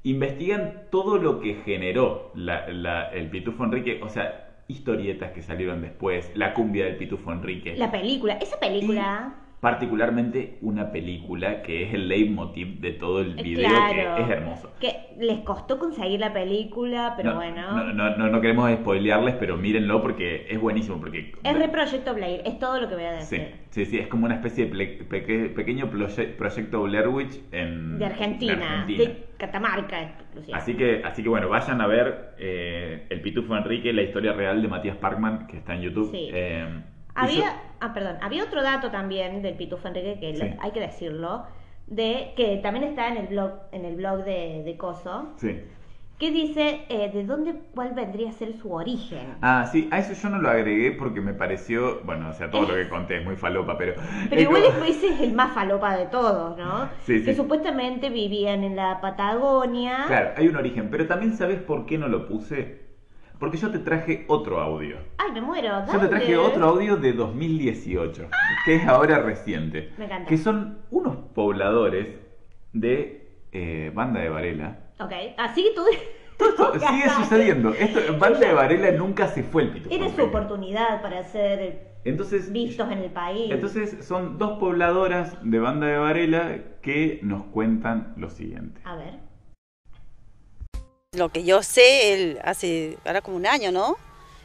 investigan todo lo que generó la- la- el Pitufo Enrique, o sea, historietas que salieron después, la cumbia del Pitufo Enrique. La película, esa película. Particularmente una película que es el leitmotiv de todo el eh, video, claro, que es hermoso. Que les costó conseguir la película, pero no, bueno. No, no, no, no queremos spoilearles, pero mírenlo porque es buenísimo. Porque Es re Proyecto Blair, es todo lo que voy a Sí, decir. sí, sí, es como una especie de peque- pequeño proye- proyecto Blair Witch en, De Argentina, de de, Argentina. Catamarca. Así que, así que bueno, vayan a ver eh, El Pitufo Enrique, la historia real de Matías Parkman, que está en YouTube. Sí. Eh, Había, ah, perdón, había otro dato también del Pitufo Enrique que Sí. hay que decirlo, de que también está en el blog, en el blog de, de Coso, sí. que dice eh, de dónde, cuál vendría a ser su origen. Ah, sí, a eso yo no lo agregué porque me pareció, bueno, o sea, todo lo que conté es muy falopa, pero... Pero igual como- ese es el más falopa de todos, ¿no? Sí, que sí. supuestamente vivían en la Patagonia. Claro, hay un origen, pero también sabes por qué no lo puse. Porque yo te traje otro audio. Ay, me muero. Yo te traje dale. otro audio de 2018, que es ahora reciente. Me encanta. Que son unos pobladores de eh, Banda de Varela. Ok, así que todo... Todo esto sigue sucediendo. Esto, Banda de Varela nunca se fue el pito. Era su oportunidad para ser Entonces, vistos en el país. entonces son dos pobladoras de Banda de Varela que nos cuentan lo siguiente. A ver. Lo que yo sé, él hace, ahora como un año, ¿no?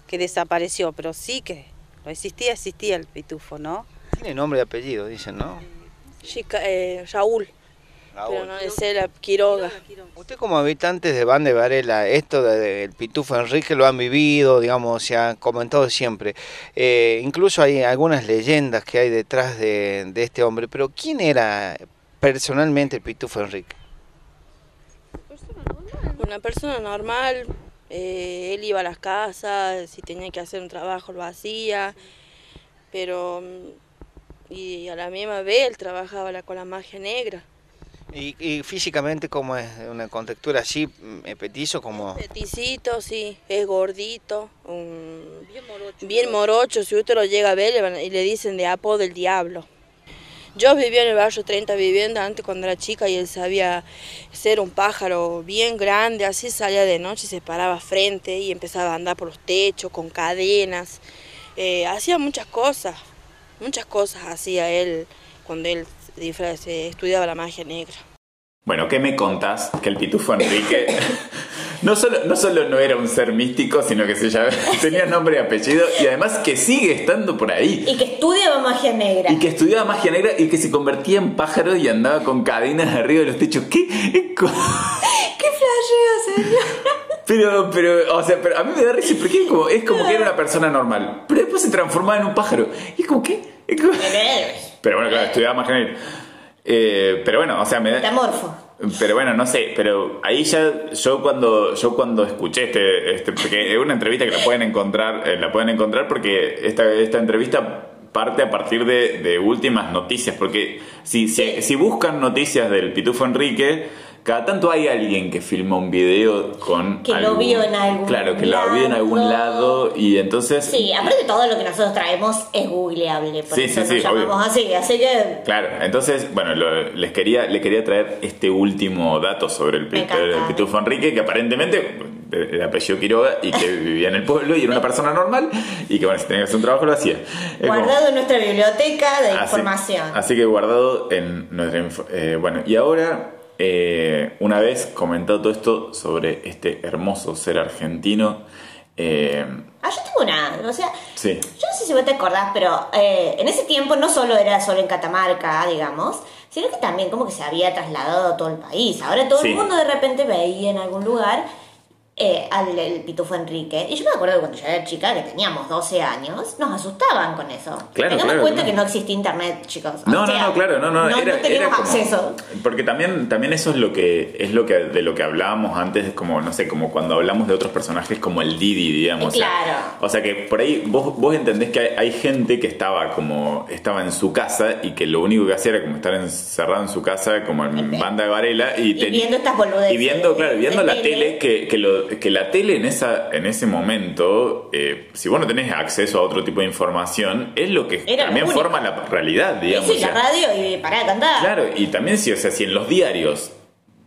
Que desapareció, pero sí que existía, existía el pitufo, ¿no? Tiene nombre y apellido, dicen, ¿no? Chica, eh, Raúl, Raúl. pero no es él, Quiroga. Usted como habitantes de Van de Varela, esto del Pitufo Enrique lo han vivido, digamos, se ha comentado siempre. Eh, incluso hay algunas leyendas que hay detrás de, de este hombre, pero ¿quién era personalmente el Pitufo Enrique? Una persona normal, eh, él iba a las casas, si tenía que hacer un trabajo lo hacía, pero mm, y a la misma vez él trabajaba la- con la magia negra. ¿Y, y físicamente cómo es? ¿Una contextura así, mm, petizo como...? Peticito, sí, es gordito, un- bien morocho. Si usted lo llega a ver le van y le dicen de apodo del diablo. Yo vivía en el barrio 30 vivienda antes cuando era chica y él sabía ser un pájaro bien grande, así salía de noche y se paraba frente y empezaba a andar por los techos con cadenas. Eh, hacía muchas cosas, muchas cosas hacía él cuando él se estudiaba la magia negra. Bueno, ¿qué me contás? Que el pitufo Enrique no solo, no solo no era un ser místico, sino que se llamaba, tenía nombre y apellido y además que sigue estando por ahí. Y que estudiaba magia negra. Y que estudiaba magia negra y que se convertía en pájaro y andaba con cadenas arriba de los techos. ¿Qué? ¡Qué flasheo, señor! Pero, pero, o sea, pero a mí me da risa porque es como, es como que era una persona normal, pero después se transformaba en un pájaro. Y es como que... es como- Pero bueno, claro, estudiaba magia negra. Eh, pero bueno, o sea, me da... Metamorfo. Pero bueno, no sé, pero ahí ya yo cuando yo cuando escuché este, este porque es una entrevista que la pueden encontrar, eh, la pueden encontrar porque esta, esta entrevista parte a partir de, de últimas noticias, porque si, si, si buscan noticias del Pitufo Enrique, cada tanto hay alguien que filma un video con Que lo vio en algún claro que lo vio en algún lado y entonces Sí, aparte todo lo que nosotros traemos es googleable, por Sí, eso sí, sí, obvio. llamamos así, así que Claro, entonces, bueno, lo- les quería, le quería traer este último dato sobre el, pitufo Enrique, que aparentemente eh, el apellido Quiroga y que vivía en el pueblo y era una persona normal y que, bueno, si tenía que hacer un trabajo lo hacía. Es como- guardado en nuestra biblioteca de así, información. Así que guardado en nuestra eh, bueno, y ahora, eh, una vez comentado todo esto sobre este hermoso ser argentino, eh, Ah, yo tengo una, o sea, sí, yo no sé si vos te acordás, pero eh, en ese tiempo no solo era solo en Catamarca, digamos, sino que también como que se había trasladado a todo el país. Ahora todo Sí. el mundo de repente veía en algún lugar eh, al el Pitufo Enrique. Y yo me acuerdo que cuando yo era chica, que teníamos 12 años, nos asustaban con eso. Claro, Tengamos claro, cuenta claro. que no existía internet, chicos. No, O sea, no, no, claro, no, no, no, era, no teníamos era como- acceso. Porque también, también eso es lo que es lo que de lo que hablábamos antes, es como, no sé, como cuando hablamos de otros personajes como el Didi, digamos. o sea, Claro. O sea que por ahí vos, vos entendés que hay, hay gente que estaba como, estaba en su casa y que lo único que hacía era como estar encerrado en su casa, como en banda de Varela, y, Y viendo estas boludeces. y viendo, claro, viendo la tele. tele, que, que, lo- que la tele en esa, en ese momento, eh, si vos no tenés acceso a otro tipo de información, es lo que Era también forma la realidad, digamos. sí, la radio y para de cantar. Claro, y también si, o sea, si en los diarios,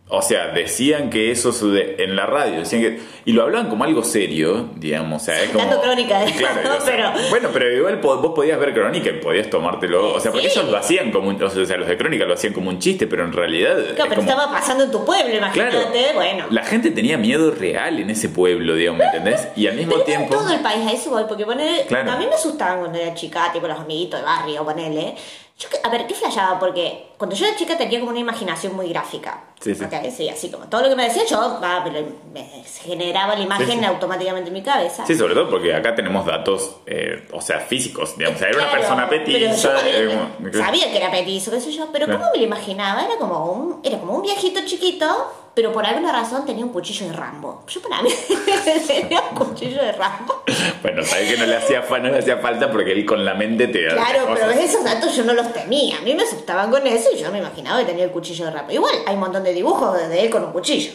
o sea, decían que eso en la radio, decían que, y lo hablaban como algo serio, digamos, o sea, es como... Crónica de Claro, ¿no? o sea, pero Bueno, pero igual vos podías ver crónica y podías tomártelo, o sea, porque Sí. ellos lo hacían como un, o sea, los de crónica lo hacían como un chiste, pero en realidad... es Claro, pero como- estaba pasando en tu pueblo, imagínate, Claro. bueno. La gente tenía miedo real en ese pueblo, digamos, ¿me entendés? Y al mismo Pero tiempo... en todo el país, a eso voy, porque ponele, Claro. a mí me asustaban cuando era chica, tipo los amiguitos de barrio, ponele. Yo, a ver, ¿qué flashaba? Porque cuando yo era chica tenía como una imaginación muy gráfica. Sí, sí. Sí, así como todo lo que me decía yo, ah, me generaba la imagen Sí, automáticamente en mi cabeza. Sí, sobre todo porque acá tenemos datos, eh, o sea, físicos, digamos, o sea, era una Claro, persona pero petiza... yo eh, sabía que era petizo, qué sé yo, pero. ¿cómo me lo imaginaba? Era como un, era como un viejito chiquito, pero por alguna razón tenía un cuchillo de Rambo. Yo para mí tenía un cuchillo de Rambo. Bueno, sabes que no le hacía no le hacía falta porque él con la mente te Claro, pero esos datos yo no los tenía. A mí me asustaban con eso yo me imaginaba que tenía el cuchillo de Rambo. Igual hay un montón de dibujos de él con un cuchillo.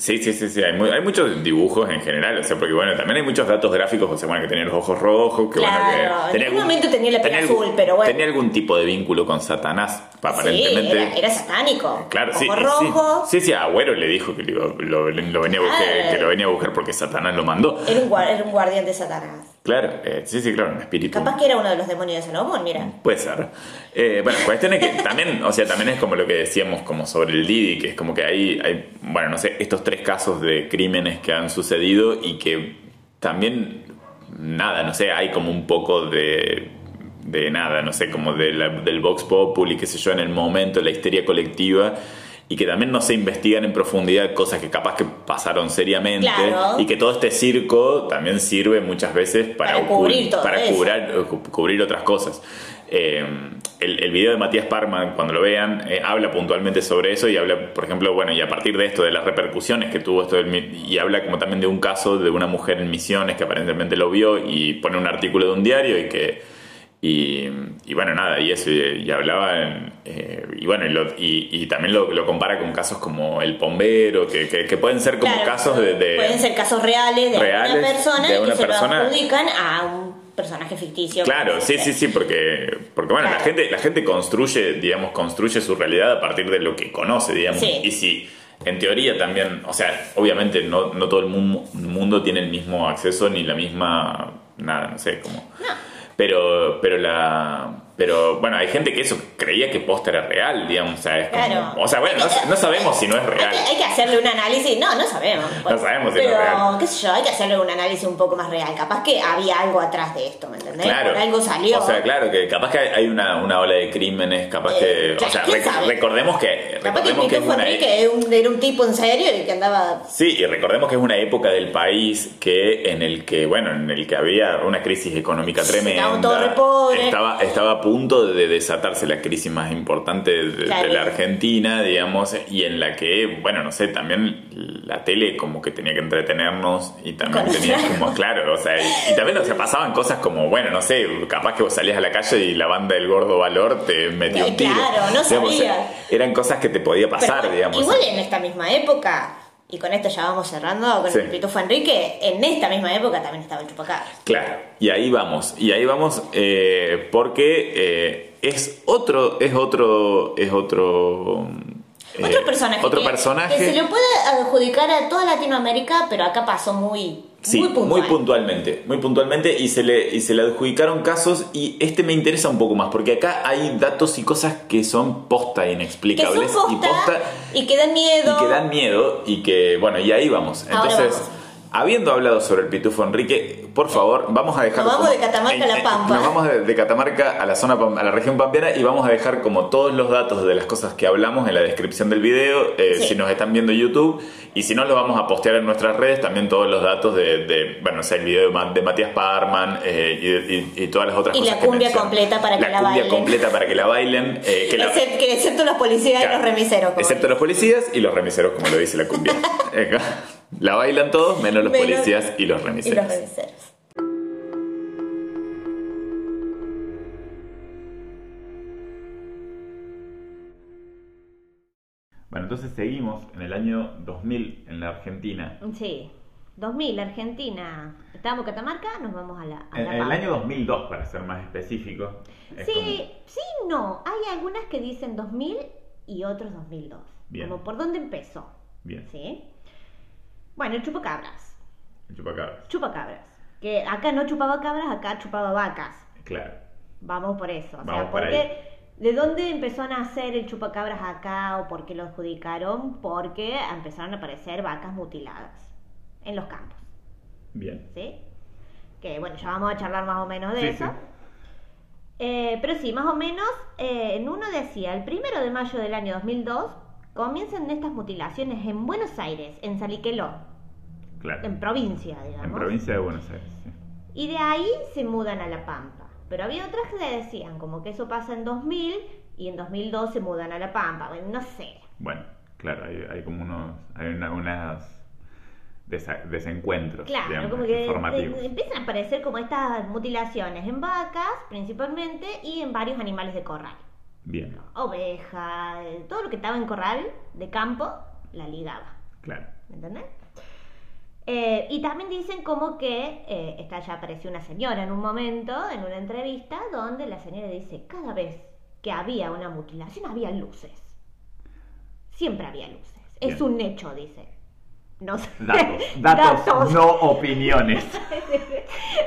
Sí, sí, sí, sí. Hay, mu- hay muchos dibujos en general, o sea, porque bueno, también hay muchos datos gráficos, o sea, bueno, que tenía los ojos rojos, que Claro, bueno, que en algún momento tenía la piel azul, pero bueno. Tenía algún tipo de vínculo con Satanás, Sí, aparentemente. era, era satánico. Claro, Ojo sí, rojo. sí. Sí, sí, Agüero le dijo que lo, lo- lo venía a buscar, que lo venía a buscar porque Satanás lo mandó. Era un, era un guardián de Satanás. Claro, eh, sí, sí, claro, un espíritu. Capaz que era uno de los demonios de Salomón, mira. Puede ser. Eh, bueno, cuestión es que también, o sea, también es como lo que decíamos como sobre el Didi, que es como que hay, hay, bueno, no sé, estos tres casos de crímenes que han sucedido y que también, nada, no sé, hay como un poco de, de nada, no sé, como de la- del Vox Populi, qué sé yo, en el momento, la histeria colectiva. Y que también no se investigan en profundidad cosas que capaz que pasaron seriamente. Claro. Y que todo este circo también sirve muchas veces para, Para cubrir todo para cubrar- eh, cu- cubrir otras cosas. Eh, el, el video de Matías Parma, cuando lo vean, eh, habla puntualmente sobre eso y habla, por ejemplo, bueno, y a partir de esto, de las repercusiones que tuvo esto, del y habla como también de un caso de una mujer en Misiones que aparentemente lo vio y pone un artículo de un diario y que Y, y bueno, nada, y eso, y, y hablaban, eh, y bueno, y, lo- y- y también lo, lo compara con casos como el bombero, que, que, que pueden ser como Claro, casos de... de- Pueden ser casos reales de reales una persona de y una que se persona. lo adjudican a un personaje ficticio. Claro, sí, sí, sí, porque, porque bueno, la gente, la gente construye, digamos, construye su realidad a partir de lo que conoce, digamos. Sí. Y si en teoría también, o sea, obviamente no, no todo el mu- mundo tiene el mismo acceso ni la misma, nada, no sé, como... Pero, pero la... Pero bueno, hay gente que eso creía que posta era real, digamos. O sea, es como- Claro. o sea bueno, no, no sabemos si no es Hay real. que, hay que hacerle un análisis, no, no sabemos. No sabemos si pero, es real. qué sé yo, hay que hacerle un análisis un poco más real. Capaz que había algo atrás de esto, ¿me entendés? Claro. Por algo salió. O sea, claro, que capaz que hay una, una ola de crímenes, capaz que. Eh, o sea, ¿quién rec- sabe? recordemos que. Capaz que Recordemos que es una. e- era un, era un tipo en serio y que andaba... Sí, y recordemos que es una época del país que en el que, bueno, en el que había una crisis económica tremenda. Estábamos todos re. Estaba, estaba a punto de desatarse la crisis más importante de, de Claro. la Argentina, digamos, y en la que, bueno, no sé, también la tele como que tenía que entretenernos y también Con tenía como, claro, o sea, y, y también, o sea, pasaban cosas como, bueno, no sé, capaz que vos salías a la calle y la banda del Gordo Valor te metía un tiro. Claro, no sabía. eran cosas que te podía pasar, Pero digamos. Igual en esta misma época, y con esto ya vamos cerrando con Sí. el Pitufo Enrique, en esta misma época también estaba el chupacabras. Claro, y ahí vamos, y ahí vamos eh, porque eh, es otro, es otro, es otro... eh, Otro personaje. Otro que, personaje. Que se lo puede adjudicar a toda Latinoamérica, pero acá pasó muy, Sí, muy puntual. muy puntualmente, muy puntualmente y se le y se le adjudicaron casos y este me interesa un poco más porque acá hay datos y cosas que son posta que inexplicables y posta y que dan miedo. y que dan miedo y que bueno y ahí vamos. Ahora Entonces, vamos. Habiendo hablado sobre el pitufo Enrique, por favor, vamos a dejar Nos vamos como- de Catamarca a La Pampa. Nos vamos de, de Catamarca a la zona a la región pampeana y vamos a dejar como todos los datos de las cosas que hablamos en la descripción del video, eh, Sí. si nos están viendo en YouTube y si no lo vamos a postear en nuestras redes también todos los datos de, de, bueno, o sea, el video de, Ma- de Matías Parman eh, y, y- y todas las otras Y cosas la que cumbia completa para que la cumbia bailen. completa para que la bailen, eh, que la- Excepto, que excepto los policías Claro. y los remiseros. como Excepto los policías y los remiseros, como lo dice la cumbia. La bailan todos, menos los Menos- policías y los y remiseros. los remiseros. Bueno, entonces seguimos en el año 2000 en la Argentina. Sí. 2000, Argentina. Estábamos en Catamarca, nos vamos a la. a En, La en el año 2002, para ser más específico. es Sí, sí, no. Hay algunas que dicen 2000 y otros 2002. Bien. Como por dónde empezó. Bien, ¿Sí? Bueno, el chupacabras. el chupacabras. Chupacabras. Que acá no chupaba cabras, acá chupaba vacas. Claro. Vamos por eso. O Vamos sea, por porque ahí. ¿de dónde empezó a nacer el chupacabras acá o por qué lo adjudicaron? Porque empezaron a aparecer vacas mutiladas en los campos, Bien. ¿sí? Que bueno, ya vamos a charlar más o menos de Sí, eso. sí. Eh, pero sí, más o menos, eh, en uno decía, el primero de mayo del año 2002 comienzan estas mutilaciones en Buenos Aires, en Saliqueló, Claro. en provincia, digamos. En provincia de Buenos Aires. sí. Y de ahí se mudan a La Pampa. Pero había otras que decían como que eso pasa en 2000 y en 2002 se mudan a La Pampa. Bueno, no sé. Bueno, claro, hay, hay como unos. Hay una- unas desencuentros Claro, digamos, como que eh, empiezan a aparecer como estas mutilaciones en vacas principalmente y en varios animales de corral. Bien, Oveja, eh, todo lo que estaba en corral de campo, la ligaba. claro. ¿Me entendés? Eh, y también dicen como que, eh, esta ya apareció una señora en un momento, en una entrevista, donde la señora dice, cada vez que había una mutilación había luces. Siempre había luces. Es un hecho, dice. No sé. Datos, datos, no opiniones.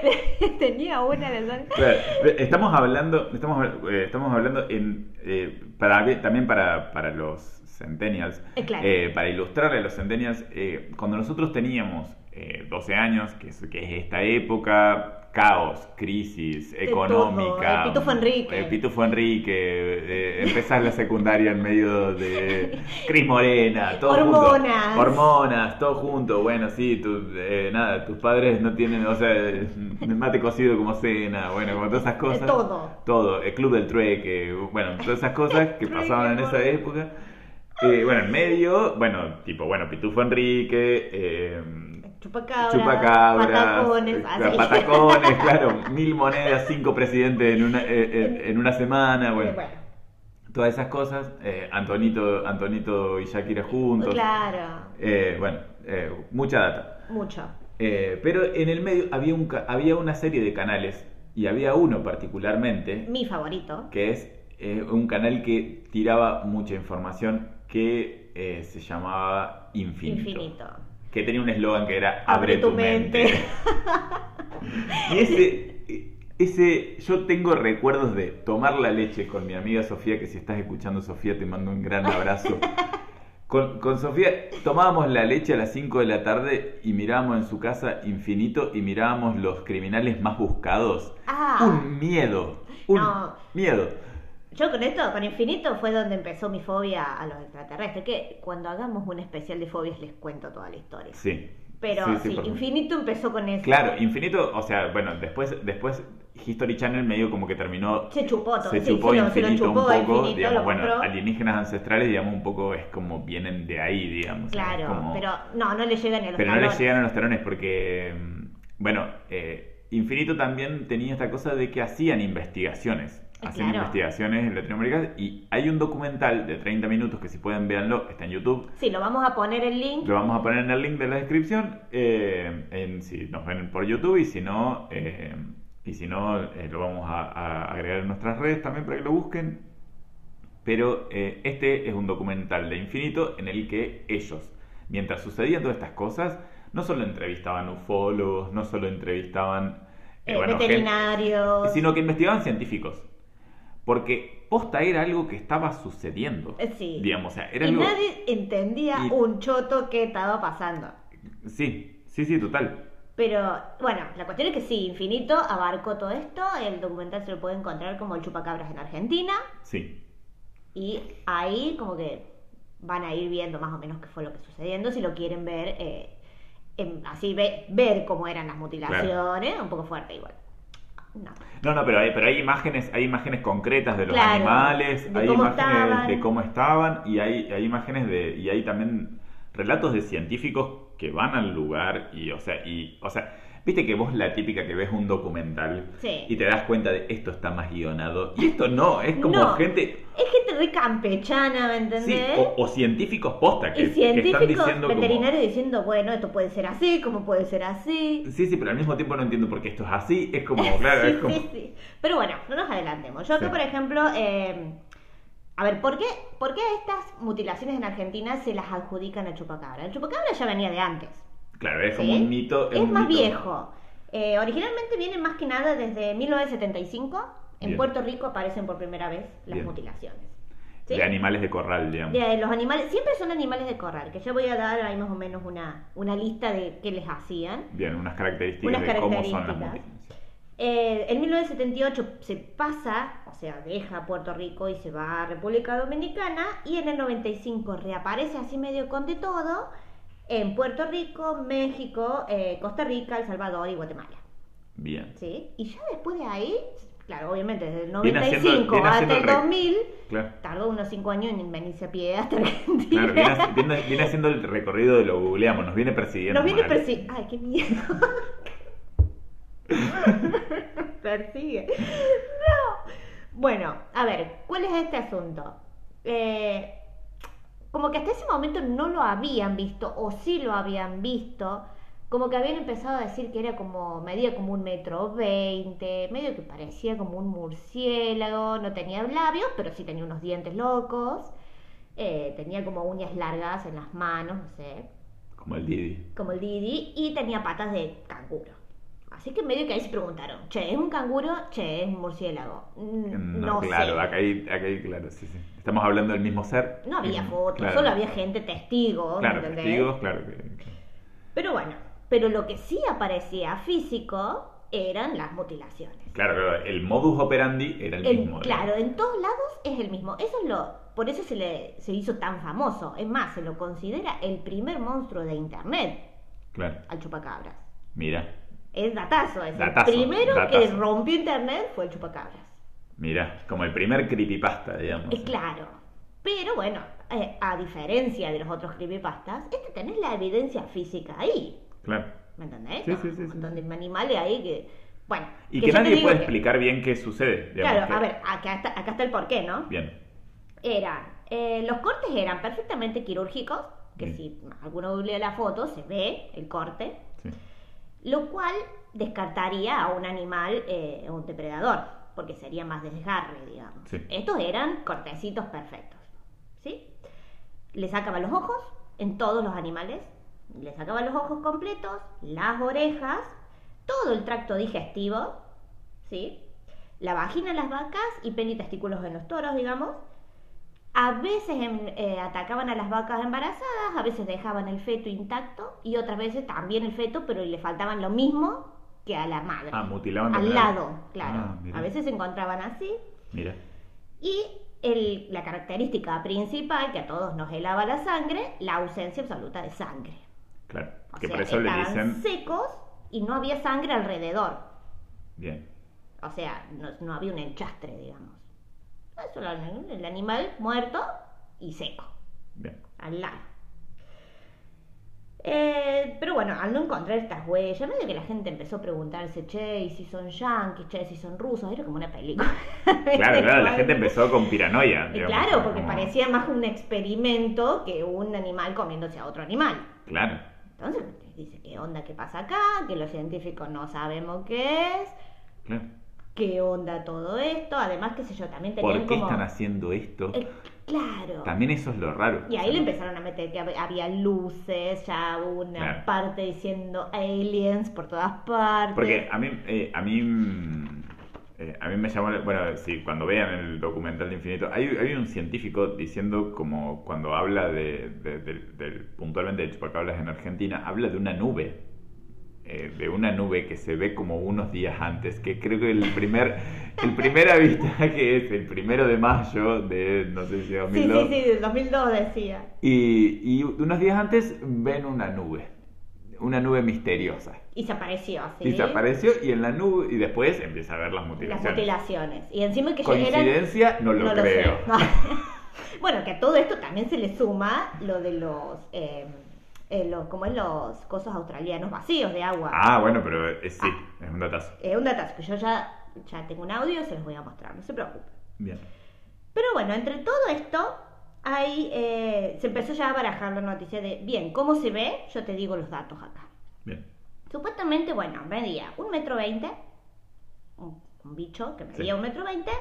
Tenía una de. Claro, Estamos hablando, estamos, eh, estamos hablando en, eh, para, también para, para los centennials, Eh, claro. eh, para ilustrarle a los centennials, eh, cuando nosotros teníamos eh, 12 años, que es, que es esta época, caos, crisis económica, el Pitufo Enrique. el Pitufo Enrique, eh, empezás la secundaria en medio de Cris Morena, todo Hormonas. junto, hormonas, todo junto, bueno, sí, tu- eh, nada, tus padres no tienen, o sea, mate cocido como cena, bueno, como todas esas cosas. todo. Todo, el club del trueque, bueno, todas esas cosas que pasaban en esa época. Eh, bueno, en medio, bueno, tipo, bueno, Pitufo Enrique, eh, chupacabras, patacones, eh, así. patacones, claro, mil monedas, cinco presidentes en una, eh, en, en una semana, bueno. Bueno, Todas esas cosas, eh, Antonito, Antonito y Shakira juntos. claro, Eh, bueno, eh, mucha data. mucho. Eh, pero en el medio había, un, había una serie de canales, y había uno particularmente, Mi favorito. que es un canal que tiraba mucha información que eh, se llamaba Infinito. Infinito. Que tenía un eslogan que era Abre Abre, tu tu mente. mente. y ese, ese, yo tengo recuerdos de tomar la leche con mi amiga Sofía, que si estás escuchando Sofía te mando un gran abrazo. Con, con Sofía tomábamos la leche a las 5 de la tarde y mirábamos en su casa Infinito y mirábamos los criminales más buscados. Ah. Un miedo, un No. miedo. Yo con esto, con Infinito, fue donde empezó mi fobia a los extraterrestres. Que cuando hagamos un especial de fobias les cuento toda la historia. Sí. Pero Sí. Infinito empezó con eso. Claro, Infinito, o sea, bueno, después, después History Channel medio como que terminó Se chupó todo. se sí, chupó se lo- se lo infinito chupó un poco, Infinito, digamos, bueno, alienígenas ancestrales, digamos, un poco es como vienen de ahí, digamos. Claro, como- pero no, no le llegan a los pero no les talones. llegan a los talones porque, mm, bueno, eh, Infinito también tenía esta cosa de que hacían investigaciones, Hacían claro. investigaciones en Latinoamérica y hay un documental de 30 minutos que si pueden véanlo, está en YouTube, Sí, lo vamos a poner el link. lo vamos a poner en el link de la descripción, eh, en, si nos ven por YouTube y si no, eh, y si no eh, lo vamos a, a agregar en nuestras redes también para que lo busquen. Pero eh, este es un documental de Infinito en el que ellos, mientras sucedían todas estas cosas, no solo entrevistaban ufólogos, no solo entrevistaban eh, gente- veterinarios. sino que investigaban científicos. Porque posta era algo que estaba sucediendo. Eh, sí. Digamos, o sea, era y algo... nadie entendía Y- un choto que estaba pasando. Sí, sí, sí, total. Pero bueno, la cuestión es que sí, Infinito abarcó todo esto. El documental se lo puede encontrar como el Chupacabras en Argentina. Sí. Y ahí como que van a ir viendo más o menos qué fue lo que sucediendo. Si lo quieren ver, eh, en- así ve- ver cómo eran las mutilaciones. Un poco fuerte igual. No. No, no, pero hay, pero hay imágenes, hay imágenes concretas de los Claro, animales, de hay imágenes estaban. de cómo estaban y hay, hay imágenes de y hay también relatos de científicos que van al lugar y o sea y o sea viste que vos la típica que ves un documental Sí. y te das cuenta de esto está más guionado y esto no es como No. gente Es gente re campechana, ¿me sí, entendés? o, o científicos posta que, y que están científicos diciendo como veterinarios diciendo, bueno, esto puede ser así, como puede ser así. sí sí pero al mismo tiempo no entiendo por qué esto es así es como claro sí, es como sí, sí. Pero bueno, no nos adelantemos. Yo acá, Sí. por ejemplo, eh, a ver, ¿por qué, ¿por qué estas mutilaciones en Argentina se las adjudican a Chupacabra? El Chupacabra ya venía de antes. Claro es ¿sí? como un mito Es un más mito. viejo. Eh, originalmente vienen más que nada desde 1975. En Bien. Puerto Rico aparecen por primera vez las Bien. mutilaciones. ¿sí? de animales de corral digamos De los animales, siempre son animales de corral, que yo voy a dar ahí más o menos una, una lista de qué les hacían. Bien, unas características Unas de cómo son las características. mutilaciones. Eh, en 1978 se pasa, o sea, deja Puerto Rico y se va a República Dominicana y en el 95 reaparece así medio con de todo en Puerto Rico, México, eh, Costa Rica, El Salvador y Guatemala. Bien. ¿sí? Y ya después de ahí, claro, obviamente desde el Viene haciendo- 95 viene hasta haciendo el el re- 2000, Claro. tardó unos 5 años en venirse a pie hasta Argentina. Claro, viene, viene- haciendo el recorrido de lo googleamos, nos viene persiguiendo. Nos viene persiguiendo. Ay, qué miedo. Persigue. No. Bueno, a ver, ¿cuál es este asunto? Eh, como que hasta ese momento no lo habían visto, o sí lo habían visto, como que habían empezado a decir que era como, medía como un metro veinte, medio que parecía como un murciélago, no tenía labios, pero sí tenía unos dientes locos, eh, tenía como uñas largas en las manos, no sé, Como el Didi. como el Didi, y tenía patas de canguro. Así que medio que ahí se preguntaron, che, ¿es un canguro? Che, ¿es un murciélago? Mm, No, No, claro, sé. acá hay, acá hay- claro, sí, sí. Estamos hablando del mismo ser. No había fotos, claro. solo había gente testigo, ¿me Claro, entendés? testigos, claro. que- Pero bueno, pero lo que sí aparecía físico eran las mutilaciones. Claro, claro, el modus operandi era el, El- mismo. claro, en todos lados es el mismo. Eso es lo, por eso se le se hizo tan famoso. Es más, se lo considera el primer monstruo de internet Claro, al chupacabras. mira, Es datazo, es Datazo, el primero que rompió internet fue el chupacabras. Mira, como el primer creepypasta, digamos. Es claro. Pero bueno, eh, a diferencia de los otros creepypastas, este tenés la evidencia física ahí. Claro. ¿Me entendés? Sí, No, sí, sí, un sí, montón de animales ahí que. Bueno. Y que nadie puede que- explicar bien qué sucede. digamos, Claro, que- a ver, acá está, acá está el porqué, ¿no? Bien. Eran. eh, los cortes eran perfectamente quirúrgicos, que si alguno googlea la foto se ve el corte, Sí. lo cual descartaría a un animal, eh, un depredador, porque sería más desgarre, digamos. Sí. Estos eran cortecitos perfectos, ¿sí? Le sacaban los ojos en todos los animales, le sacaban los ojos completos, las orejas, todo el tracto digestivo, ¿sí? La vagina en las vacas y penitestículos en los toros, digamos. A veces em, eh, atacaban a las vacas embarazadas, a veces dejaban el feto intacto y otras veces también el feto, pero le faltaban lo mismo que a la madre. Ah, mutilaban Al lado, claro. Ah, a veces se encontraban así. Mira. Y el- la característica principal que a todos nos helaba la sangre, la ausencia absoluta de sangre. Claro. O que sea, por eso le dicen. secos y no había sangre alrededor. Bien. O sea, no, no había un enchastre, digamos. Eso era el el animal muerto y seco, Bien. al lado. Eh, pero bueno, al no encontrar estas huellas, medio que la gente empezó a preguntarse, che, ¿y si son yanquis, che, si son rusos, era como una película. Claro, claro, la gente empezó con piranoia. Digamos, claro, porque como- parecía más un experimento que un animal comiéndose a otro animal. Claro. Entonces dice, ¿qué onda? ¿Qué pasa acá? Que los científicos no sabemos qué es. claro. ¿Qué onda todo esto? Además, qué sé yo, también ¿Por tenían qué como... están haciendo esto? Eh, claro. También eso es lo raro. Y ahí le empezaron a meter que hab- había luces, ya una Claro. parte diciendo aliens por todas partes. Porque a mí, eh, a mí, eh, a mí me llamó, bueno, sí, cuando vean el documental de Infinito, hay, hay un científico diciendo como cuando habla de, de- del- del- puntualmente del chupacabras en Argentina, habla de una nube, eh, de una nube que se ve como unos días antes, que creo que el primer, el primer avistaje es el primero de mayo de, no sé si Sí, 2002. sí, sí, del 2002 decía. Y, y unos días antes ven una nube, una nube misteriosa. Y se apareció así. Y se apareció y en la nube y después empieza a ver las Las mutilaciones. mutilaciones. Y encima que ya eran... Coincidencia, no lo sé. creo. bueno, que a todo esto también se le suma lo de los... Eh, eh, los, como es los cosos australianos vacíos de agua. Ah, bueno, pero eh, sí, es un datazo. Es un datazo que yo ya, ya tengo un audio, se los voy a mostrar, no se preocupen. Bien. Pero bueno, entre todo esto, ahí eh, se empezó ya a barajar la noticia de, bien, ¿cómo se ve? Yo te digo los datos acá. Bien. Supuestamente, bueno, medía un metro veinte, un, un bicho que medía Sí. un metro veinte,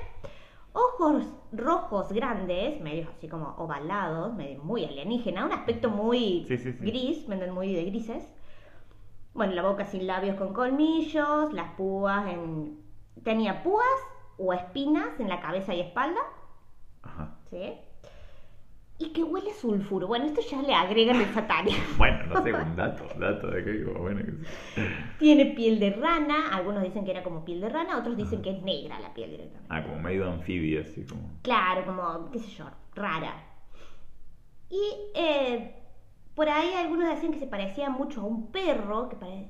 ojos rojos grandes, medios así como ovalados, medio muy alienígena, un aspecto muy Sí, sí, sí. gris, muy de grises. Bueno, la boca sin labios con colmillos, las púas en... Tenía púas o espinas en la cabeza y espalda, Ajá. ¿sí? Y que huele sulfuro. Bueno, esto ya le agregan el satania. Bueno, no sé, un dato, dato de que digo, bueno, que. Tiene piel de rana, algunos dicen que era como piel de rana, otros dicen que es negra la piel directamente. Ah, como medio anfibia, así como. Claro, como, qué sé yo, rara. Y eh, por ahí algunos decían que se parecía mucho a un perro, que pare...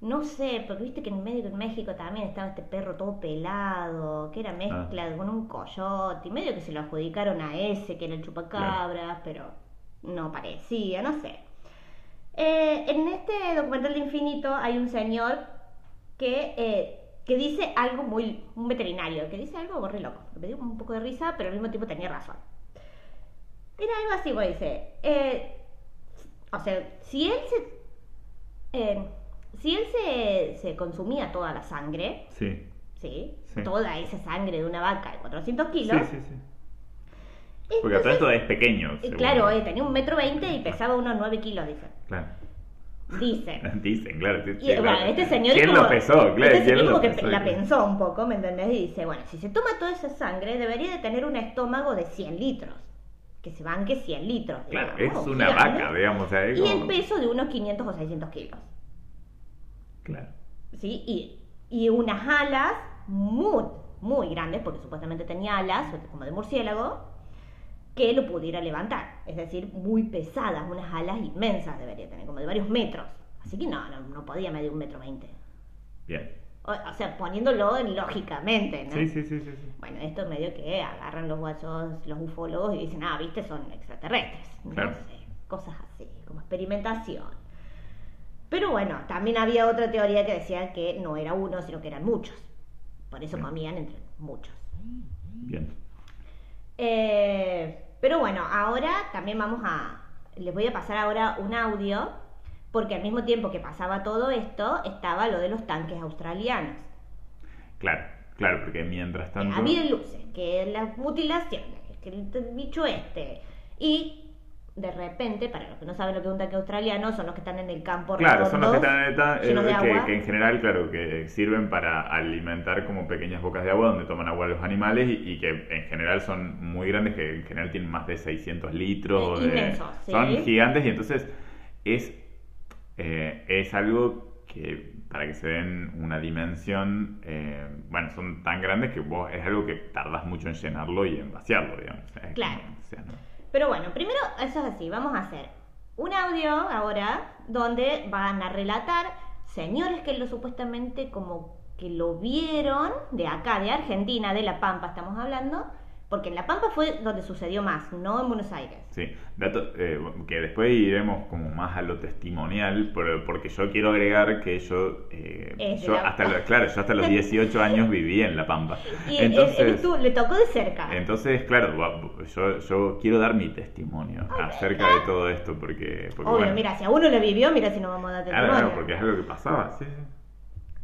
No sé, porque viste que en medio que en México también estaba este perro todo pelado, que era mezcla con un coyote, y medio que se lo adjudicaron a ese, que era el chupacabras, pero no parecía, no sé. Eh, en este documental de Infinito hay un señor que, eh, que dice algo muy, un veterinario, que dice algo re loco. Me dio un poco de risa, pero al mismo tiempo tenía razón. Era algo así, como dice, eh, o sea, si él se, si él se, se consumía toda la sangre, Sí. ¿sí? Sí. Toda esa sangre de una vaca de 400 Sí, kilos. sí, sí. Porque a todo es pequeño. Eh, según- Claro, eh, tenía un metro veinte y pesaba unos 9 kilos, dicen. Claro. Dicen. Dicen, claro. sí, Y, sí, bueno, claro. este señor ¿Quién como, lo pesó? Claro, este ¿quién señor como que pesó? la pensó un poco, ¿me entendés? Y dice, bueno, si se toma toda esa sangre, debería de tener un estómago de 100 litros. Que se banque 100 litros. Claro, digamos, es una gigante. vaca, digamos. o sea, es Y como- el peso de unos 500 o 600 kilos. Claro. ¿Sí? Y, y unas alas muy, muy grandes, porque supuestamente tenía alas, como de murciélago, que lo pudiera levantar. Es decir, muy pesadas, unas alas inmensas debería tener, como de varios metros. Así que no, no, no podía medir un metro veinte. Bien. O, o sea, poniéndolo en lógicamente, ¿no? Sí, sí, sí, sí. sí. Bueno, esto es medio que agarran los guachos, los ufólogos y dicen, ah, viste, son extraterrestres. No Claro. sé, cosas así, como experimentación. Pero bueno, también había otra teoría que decía que no era uno, sino que eran muchos. Por eso comían entre muchos. Bien. Eh, pero bueno, ahora también vamos a... Les voy a pasar ahora un audio, porque al mismo tiempo que pasaba todo esto, estaba lo de los tanques australianos. Claro, claro, porque mientras tanto... Había luces, que las mutilaciones, que el bicho este. Y de repente, para los que no saben lo que es un tanque australiano, son los que están en el campo Claro, son los que están en el redondos, ta- llenos de eh, que, en general, claro, que sirven para alimentar como pequeñas bocas de agua donde toman agua los animales y, y que en general son muy grandes, que en general tienen más de 600 litros. Eh, de- inmensos, sí. Son gigantes y entonces es, eh, es algo que para que se den una dimensión, eh, bueno, son tan grandes que vos es algo que tardas mucho en llenarlo y en vaciarlo, digamos. Es Claro. como- o sea, no- Pero bueno, primero, eso es así, vamos a hacer un audio ahora donde van a relatar señores que lo supuestamente como que lo vieron de acá, de Argentina, de La Pampa estamos hablando, porque en La Pampa fue donde sucedió más, no en Buenos Aires. Sí, dato, eh, que después iremos como más a lo testimonial, pero- porque yo quiero agregar que yo, eh, yo La hasta Pampa. lo- claro, yo hasta los 18 años viví en La Pampa. Y Entonces, estuvo- le tocó de cerca. entonces claro, yo, yo quiero dar mi testimonio acerca de todo esto, porque, porque Obvio, bueno, mira, si a uno le vivió, mira si no vamos a dar claro, testimonio. claro, porque es algo que pasaba, sí, sí.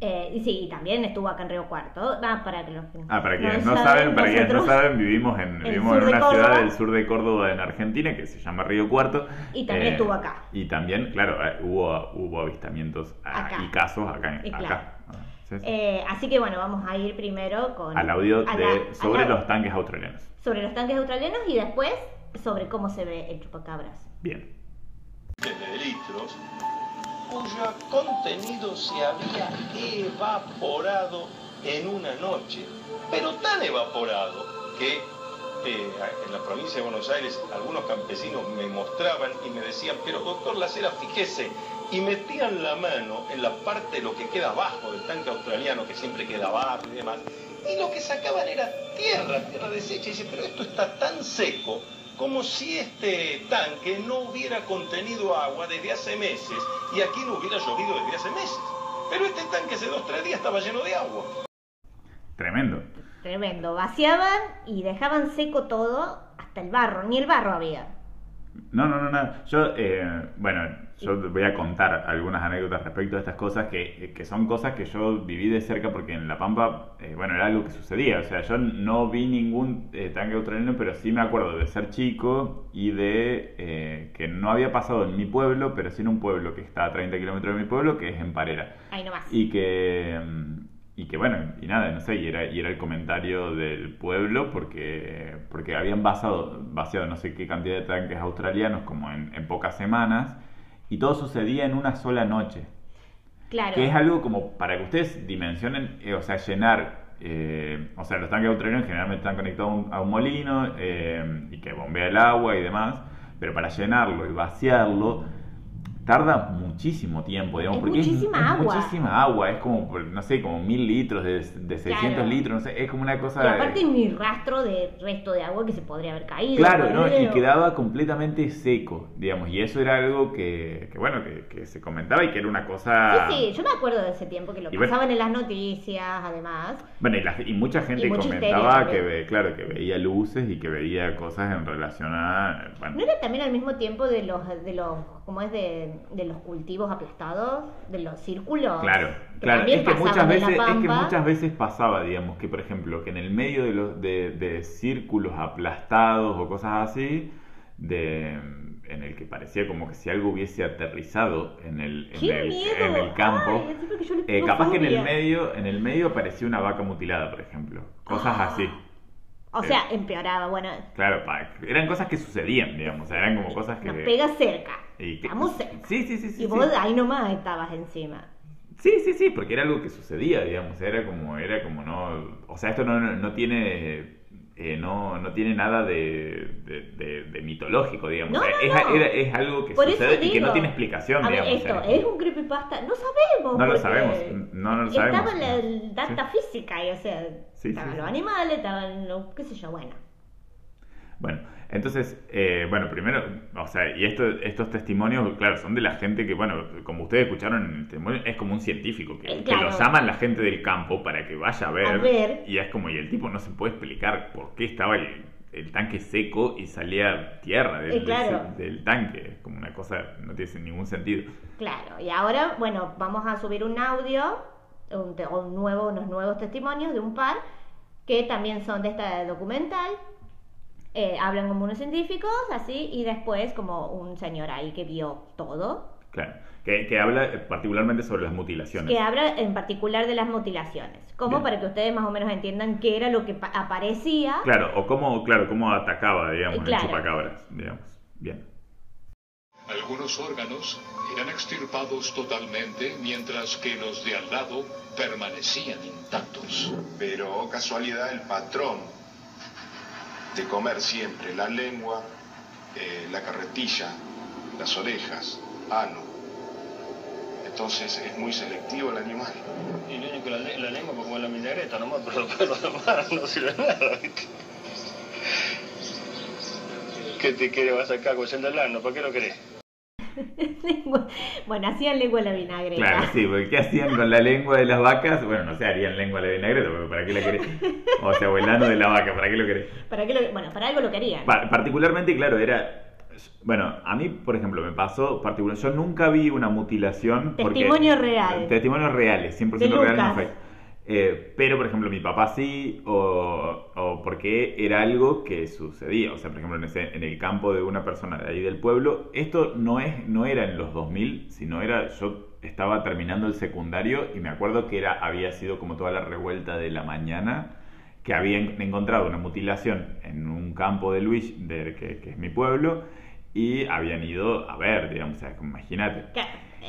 Eh, y sí, y también estuvo acá en Río Cuarto. Ah, para que los Ah, para quienes no saben, para quienes no saben, vivimos en, vivimos en una ciudad del sur de Córdoba, en Argentina, que se llama Río Cuarto. Y también estuvo acá. Y también, claro, eh, hubo, hubo avistamientos ah, Acá. y casos acá. Y acá. claro. Ah, sí, sí. Eh, así que bueno, vamos a ir primero con... Al audio de, la- sobre los tanques australianos. sobre los tanques australianos y después sobre cómo se ve el chupacabras. Bien. de litros cuyo contenido se había evaporado en una noche, pero tan evaporado que eh, en la provincia de Buenos Aires algunos campesinos me mostraban y me decían, pero doctor Lacera, fíjese, y metían la mano en la parte de lo que queda abajo del tanque australiano, que siempre queda abajo y demás, y lo que sacaban era tierra, tierra deshecha, y dice, pero esto está tan seco como si este tanque no hubiera contenido agua desde hace meses y aquí no hubiera llovido desde hace meses. Pero este tanque hace dos o tres días estaba lleno de agua. Tremendo. Tremendo. Vaciaban y dejaban seco todo, hasta el barro. Ni el barro había. No, no, no, nada. Yo, eh, bueno, yo voy a contar algunas anécdotas respecto a estas cosas que, que son cosas que yo viví de cerca porque en La Pampa, eh, bueno, era algo que sucedía. O sea, yo no vi ningún eh, tanque australiano, pero sí me acuerdo de ser chico y de eh, que no había pasado en mi pueblo, pero sí en un pueblo que está a 30 kilómetros de mi pueblo, que es en Parera. Ahí nomás. Y que, mm, y que bueno, y nada, no sé, y era, y era el comentario del pueblo porque, porque habían vaciado, vaciado no sé qué cantidad de tanques australianos como en, en pocas semanas y todo sucedía en una sola noche. Claro. Que es algo como para que ustedes dimensionen, eh, o sea, llenar, eh, o sea, los tanques australianos generalmente están conectados a un, a un molino eh, y que bombea el agua y demás, pero para llenarlo y vaciarlo tarda muchísimo tiempo, digamos, Es porque muchísima es, agua. muchísima agua, es como, no sé, como mil litros de, de 600 Claro. litros, no sé, es como una cosa... Y aparte ni rastro de resto de agua que se podría haber caído. Claro, ¿no? y quedaba completamente seco, digamos, y eso era algo que, que, bueno, que, que se comentaba y que era una cosa... Sí, sí, yo me acuerdo de ese tiempo que lo Y bueno- pasaban en las noticias, además. Bueno, y, la- y mucha gente Y comentaba que, ve, claro, que veía luces y que veía cosas en relación a... Bueno, ¿No era también al mismo tiempo de los, de los, ¿cómo es? De, de los cultivos aplastados, de los círculos. Claro, que claro, es que muchas veces, es que muchas veces pasaba, digamos, que por ejemplo, que en el medio de los de, de círculos aplastados o cosas así, de en el que parecía como que si algo hubiese aterrizado en el, en ¡Qué el, en el campo, Ay, eh, capaz que en el medio, en el medio parecía una vaca mutilada, por ejemplo, cosas Ah. así. O sea, empeoraba, bueno, Claro, eran cosas que sucedían, digamos, o sea, eran como cosas que nos pega cerca. Y que- Estamos cerca. Sí, sí, sí, sí. y sí. vos ahí nomás estabas encima. Sí, sí, sí, porque era algo que sucedía, digamos, era como, era como no, o sea, esto no, no, no tiene, eh, no, no tiene nada de, de, de- de mitológico, digamos, No, O sea, no, es, no. era- es algo que Por sucede y que no tiene explicación, A ver, digamos. o esto, sea, ¿es un creepypasta? No sabemos. No lo sabemos, no, lo y sabemos. estaba la el data física, y, o sea, Sí, estaban sí, los animales, estaban los, qué sé yo, bueno. Bueno, Entonces, eh, bueno, primero, o sea, y esto, estos testimonios, claro, son de la gente que, bueno, como ustedes escucharon en el testimonio, es como un científico, que, Eh, que lo claro. llaman la gente del campo para que vaya a ver, A ver. Y es como, y el tipo no se puede explicar por qué estaba el, el tanque seco y salía tierra del, Eh, claro. del- del tanque. Es como una cosa, no tiene ningún sentido. Claro, y ahora, bueno, vamos a subir un audio, un, un nuevo, unos nuevos testimonios de un par que también son de esta documental. Eh, hablan como unos científicos, así, y después como un señor ahí que vio todo, Claro. Que, que habla eh, particularmente sobre las mutilaciones. que habla en particular de las mutilaciones, como Bien. para que ustedes más o menos entiendan qué era lo que pa- aparecía. Claro, o cómo, claro, cómo atacaba, digamos, claro. el chupacabras, digamos. Bien. Algunos órganos eran extirpados totalmente, mientras que los de al lado permanecían intactos. Pero, oh casualidad, el patrón de comer siempre la lengua, eh, la carretilla, las orejas, ano. Entonces es muy selectivo el animal. Y lo único, la, la lengua para comer la vinagreta nomás, pero después lo demás no sirve nada. ¿Qué te quiere vas a sacar con el ano? ¿Para qué lo querés? Bueno, hacían lengua en la vinagreta. Claro, sí, porque ¿qué hacían con la lengua de las vacas? Bueno, no sé, harían lengua de vinagreta, porque ¿para qué la querés? O sea, o el ano de la vaca, ¿para qué lo querés? ¿Para qué lo- bueno, para algo lo querían. Pa- particularmente, claro, era... Bueno, a mí, por ejemplo, me pasó particular. Yo nunca vi una mutilación. porque- Testimonio real. Testimonios reales, 100% De real, no Lucas. Eh, pero, por ejemplo, mi papá sí, o, o porque era algo que sucedía. O sea, por ejemplo, en, ese- el campo de una persona de ahí del pueblo, esto no, es, no era en los 2000, sino era. Yo estaba terminando el secundario y me acuerdo que era había sido como toda la revuelta de la mañana que habían encontrado una mutilación en un campo de Luis, de, que, que es mi pueblo, y habían ido a ver, digamos, o sea, imagínate.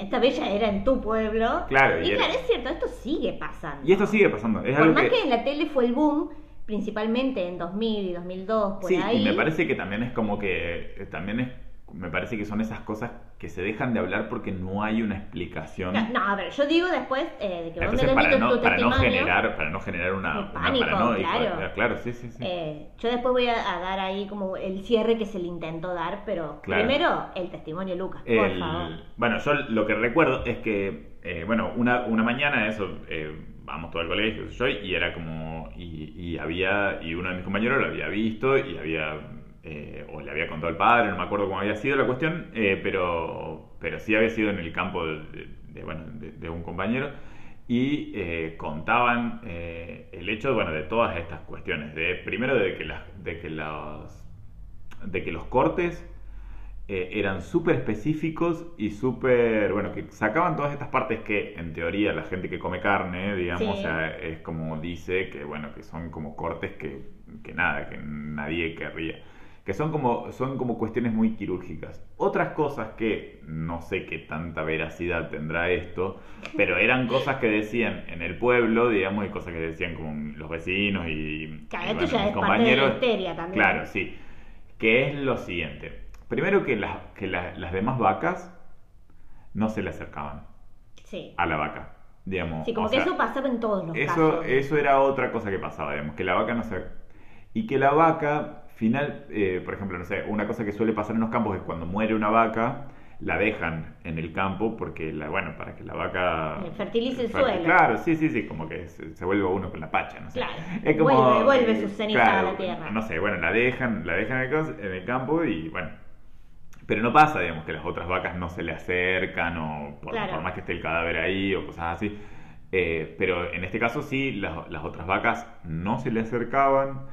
Esta bella era en tu pueblo. Claro, y y claro, es cierto, esto sigue pasando. Y esto sigue pasando, es Por algo más que... que... en la tele fue el boom, principalmente en 2000 y 2002, por Sí, ahí. y me parece que también es como que, eh, también es, me parece que son esas cosas que se dejan de hablar porque no hay una explicación. No, no, a ver, yo digo después eh, de que vos Entonces, para no, tu para no generar, para no generar una, pánico, paranoia, claro. claro, sí, sí, sí. eh, yo después voy a, a dar ahí como el cierre que se le intentó dar, pero Claro. primero el testimonio de Lucas, por favor. Bueno, yo lo que recuerdo es que, eh, bueno, una, una mañana eso, eh, vamos todo al colegio, yo, y era como, y, y había, y uno de mis compañeros lo había visto y había, eh, o le había contado al padre, no me acuerdo cómo había sido la cuestión, eh, pero, pero sí había sido en el campo de, de- de, bueno, de, un compañero. Y eh, contaban eh, el hecho bueno, de todas estas cuestiones. De, primero de que, las, de que los de que los cortes eh, eran súper específicos y súper, bueno, que sacaban todas estas partes que en teoría la gente que come carne, digamos, Sí. o sea, es como dice que, bueno, que son como cortes que, que nada, que nadie querría. Que son como, son como cuestiones muy quirúrgicas. Otras cosas que no sé qué tanta veracidad tendrá esto, pero eran cosas que decían en el pueblo, digamos, y cosas que decían como los vecinos y, Claro, y, bueno, ya mis es parte de la también. Claro, sí. Que es lo siguiente. Primero que, las, que la- las demás vacas no se le acercaban Sí. a la vaca. Digamos, Sí, como que sea, eso pasaba en todos los eso, casos. eso era otra cosa que pasaba, digamos, que la vaca no se... Y que la vaca, final, eh, por ejemplo, no sé, una cosa que suele pasar en los campos es cuando muere una vaca, la dejan en el campo porque, la, bueno, para que la vaca... Eh, fertilice el suelo. Claro, sí, sí, sí, como que se, se vuelve uno con la pacha, no sé. Claro. Es como, Vuelve- vuelve sus cenizas claro, a la tierra. No sé, bueno, la dejan, la dejan en el, cos- en el campo y bueno. Pero no pasa, digamos, que las otras vacas no se le acercan o por, Claro. por más que esté el cadáver ahí o cosas así. Eh, pero en este caso sí, las, las otras vacas no se le acercaban.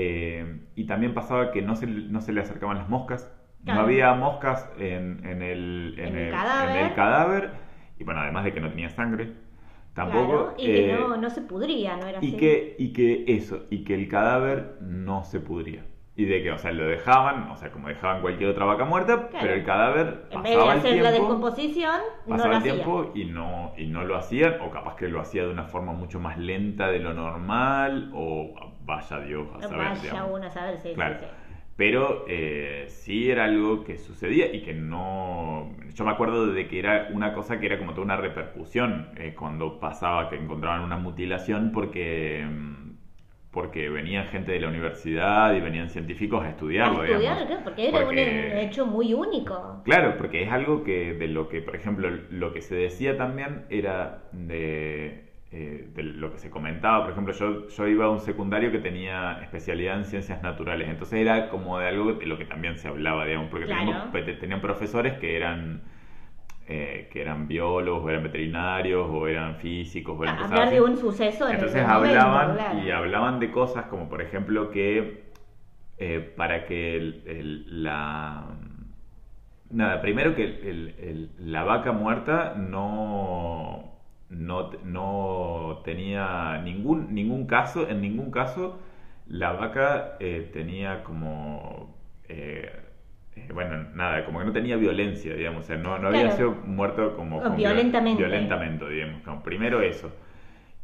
Eh, y también pasaba que no se, no se le acercaban las moscas. Claro. No había moscas en, en el, en, el el- cadáver. en el cadáver. Y bueno, además de que no tenía sangre. Tampoco. Claro, y que eh, no, no se pudría, no era así. y que, y que eso, y que el cadáver no se pudría. Y de que, o sea, lo dejaban, o sea, como dejaban cualquier otra vaca muerta, Claro. pero el cadáver En vez de pasaba el hacer la tiempo, descomposición, no pasaba el hacía. tiempo y no, y no lo hacían, o capaz que lo hacía de una forma mucho más lenta de lo normal, o vaya Dios a saber. Vaya digamos. uno a saber, sí, Claro. sí, sí. Pero eh, sí era algo que sucedía y que no... Yo me acuerdo de que era una cosa que era como toda una repercusión eh, cuando pasaba que encontraban una mutilación porque... mm, porque venían gente de la universidad y venían científicos a estudiarlo, A estudiar, digamos. claro, porque era Porque- un hecho muy único. Claro, porque es algo que de lo que, por ejemplo, lo que se decía también era de, eh, de lo que se comentaba. Por ejemplo, yo, yo iba a un secundario que tenía especialidad en ciencias naturales, entonces era como de algo de lo que también se hablaba, digamos, porque Claro. teníamos- tenían profesores que eran eh, que eran biólogos, o eran veterinarios, o eran físicos, o eran cosas Hablar así. de un suceso en Entonces momento, hablaban y hablaban de cosas como por ejemplo que eh, para que el- el- la nada primero que el- la vaca muerta no no, no tenía ningún ningún caso en ningún caso la vaca eh, tenía como eh, eh, bueno, nada, como que no tenía violencia, digamos, o sea, no, no había sido muerto como... O con viol- violentamente. Violentamente, digamos. como primero eso.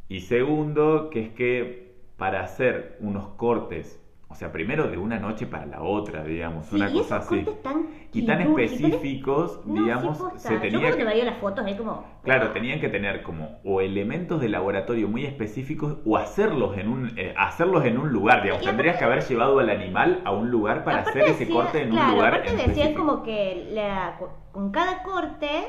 Y segundo, que es que para hacer unos cortes, o sea, primero de una noche para la otra, digamos, Sí, una y cosa así. tan Y tan específicos, No, sí, digamos, posta. se Yo tenía cuando que... veía las fotos ahí como... Claro, tenían que tener como o elementos de laboratorio muy específicos o hacerlos en un eh, hacerlos en un lugar, digamos. Y aparte- Tendrías que haber llevado al animal a un lugar para hacer ese decía- corte en claro, un lugar aparte en decían como que la- con cada corte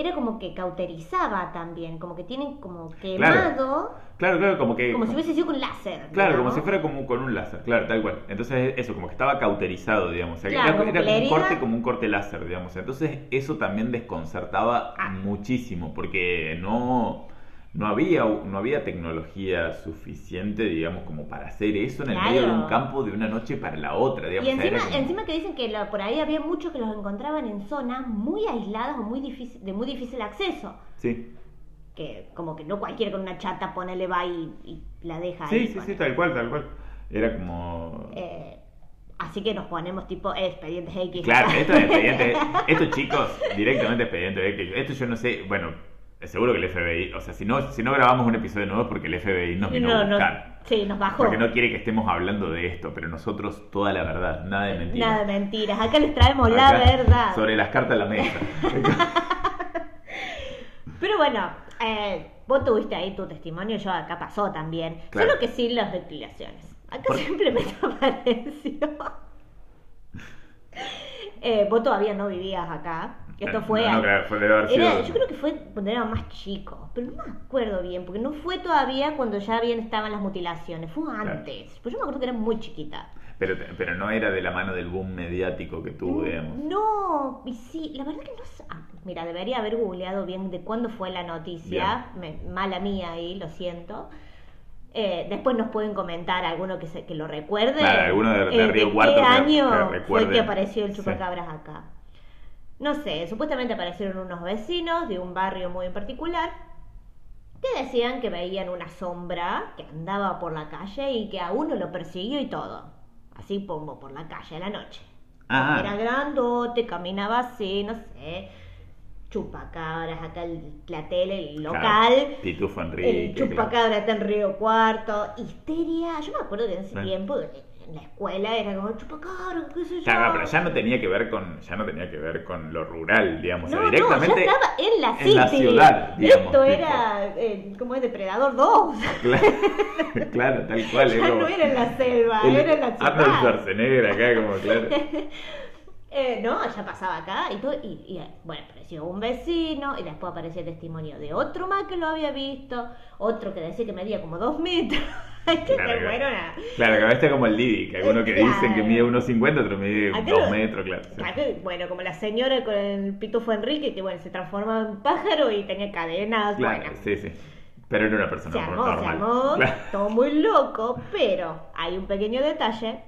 era como que cauterizaba también, como que tienen como quemado, Claro, claro, como que como si hubiese sido con láser. Claro, como si fuera como con un láser, claro, tal cual. Entonces eso, como que estaba cauterizado, digamos. O sea, que Claro, era, como era un corte como un corte láser, digamos. Entonces eso también desconcertaba Ah. muchísimo, porque no, no había, no había tecnología suficiente, digamos, como para hacer eso en el Claro. medio de un campo de una noche para la otra, digamos. Y encima, como- encima que dicen que lo- por ahí había muchos que los encontraban en zonas muy aisladas o muy difícil, de muy difícil acceso. Sí, Que como que no cualquiera con una chata ponele va y, y la deja sí, ahí. sí, sí, ponele. tal cual, tal cual. Era como... Eh, así que nos ponemos tipo expedientes X. Claro, esto es expediente. Estos chicos, directamente expediente X. Esto yo no sé, bueno, seguro que el FBI, o sea, si no, si no grabamos un episodio nuevo es porque el FBI nos vino No, a no, buscar. sí, nos bajó. Porque no quiere que estemos hablando de esto, pero nosotros toda la verdad, nada de mentira. Nada de mentiras. Acá les traemos la verdad. Sobre las cartas a la mesa. Pero bueno, eh, vos tuviste ahí tu testimonio, yo acá pasó también. Claro. Solo que sin las declaraciones. Acá Por- simplemente apareció. Eh, vos todavía no vivías acá. Esto fue. No, no, al- claro, fue- haber era- yo creo que fue cuando era más chico, pero no me acuerdo bien, porque no fue todavía cuando ya bien estaban las mutilaciones, fue antes. Pues yo me acuerdo que era muy chiquita. Pero, pero no era de la mano del boom mediático que tuvo, digamos. No, y sí, la verdad que no sé. ah, mira, debería haber googleado bien de cuándo fue la noticia. Me- mala mía ahí, lo siento. Eh, después nos pueden comentar alguno que, se, que lo recuerde. Claro, alguno de- de eh, Río Cuarto qué año que fue que apareció el Sí. chupacabras acá? No sé, supuestamente aparecieron unos vecinos de un barrio muy en particular que decían que veían una sombra que andaba por la calle y que a uno lo persiguió y todo. Así pongo por la calle a la noche. Ah, Era grandote, caminaba así, no sé. Chupacabras, acá el- la tele, el local. Claro, Pitufo Enrique. El chupacabra está en Río Cuarto. Histeria. Yo me acuerdo que en ese Claro. tiempo la escuela era como chupacabra, qué sé yo. Claro, pero ya no tenía que ver con ya no tenía que ver con lo rural, digamos, o sea, No, no, directamente ya estaba en la en la ciudad, digamos, Esto tipo. era, eh, como es Depredador 2. Claro, claro, tal cual. ya como- no era en la selva, el- era en la Arnold ciudad. Schwarzenegger acá, como claro. Eh, no, ya pasaba acá y todo. Y, y, bueno, apareció un vecino y después apareció el testimonio de otro más que lo había visto. Otro que decía que medía como dos metros. Que Claro, te claro. Claro, que veces como el Didi, que algunos que dicen que mide 1.50, otro mide Acá 2 lo- metros, claro. sí. Bueno, como la señora con el pitufo Enrique, que bueno, se transformaba en pájaro y tenía cadenas. Claro, bueno, sí, sí. Pero era una persona se armó, normal. se armó, Claro. todo muy loco, pero hay un pequeño detalle.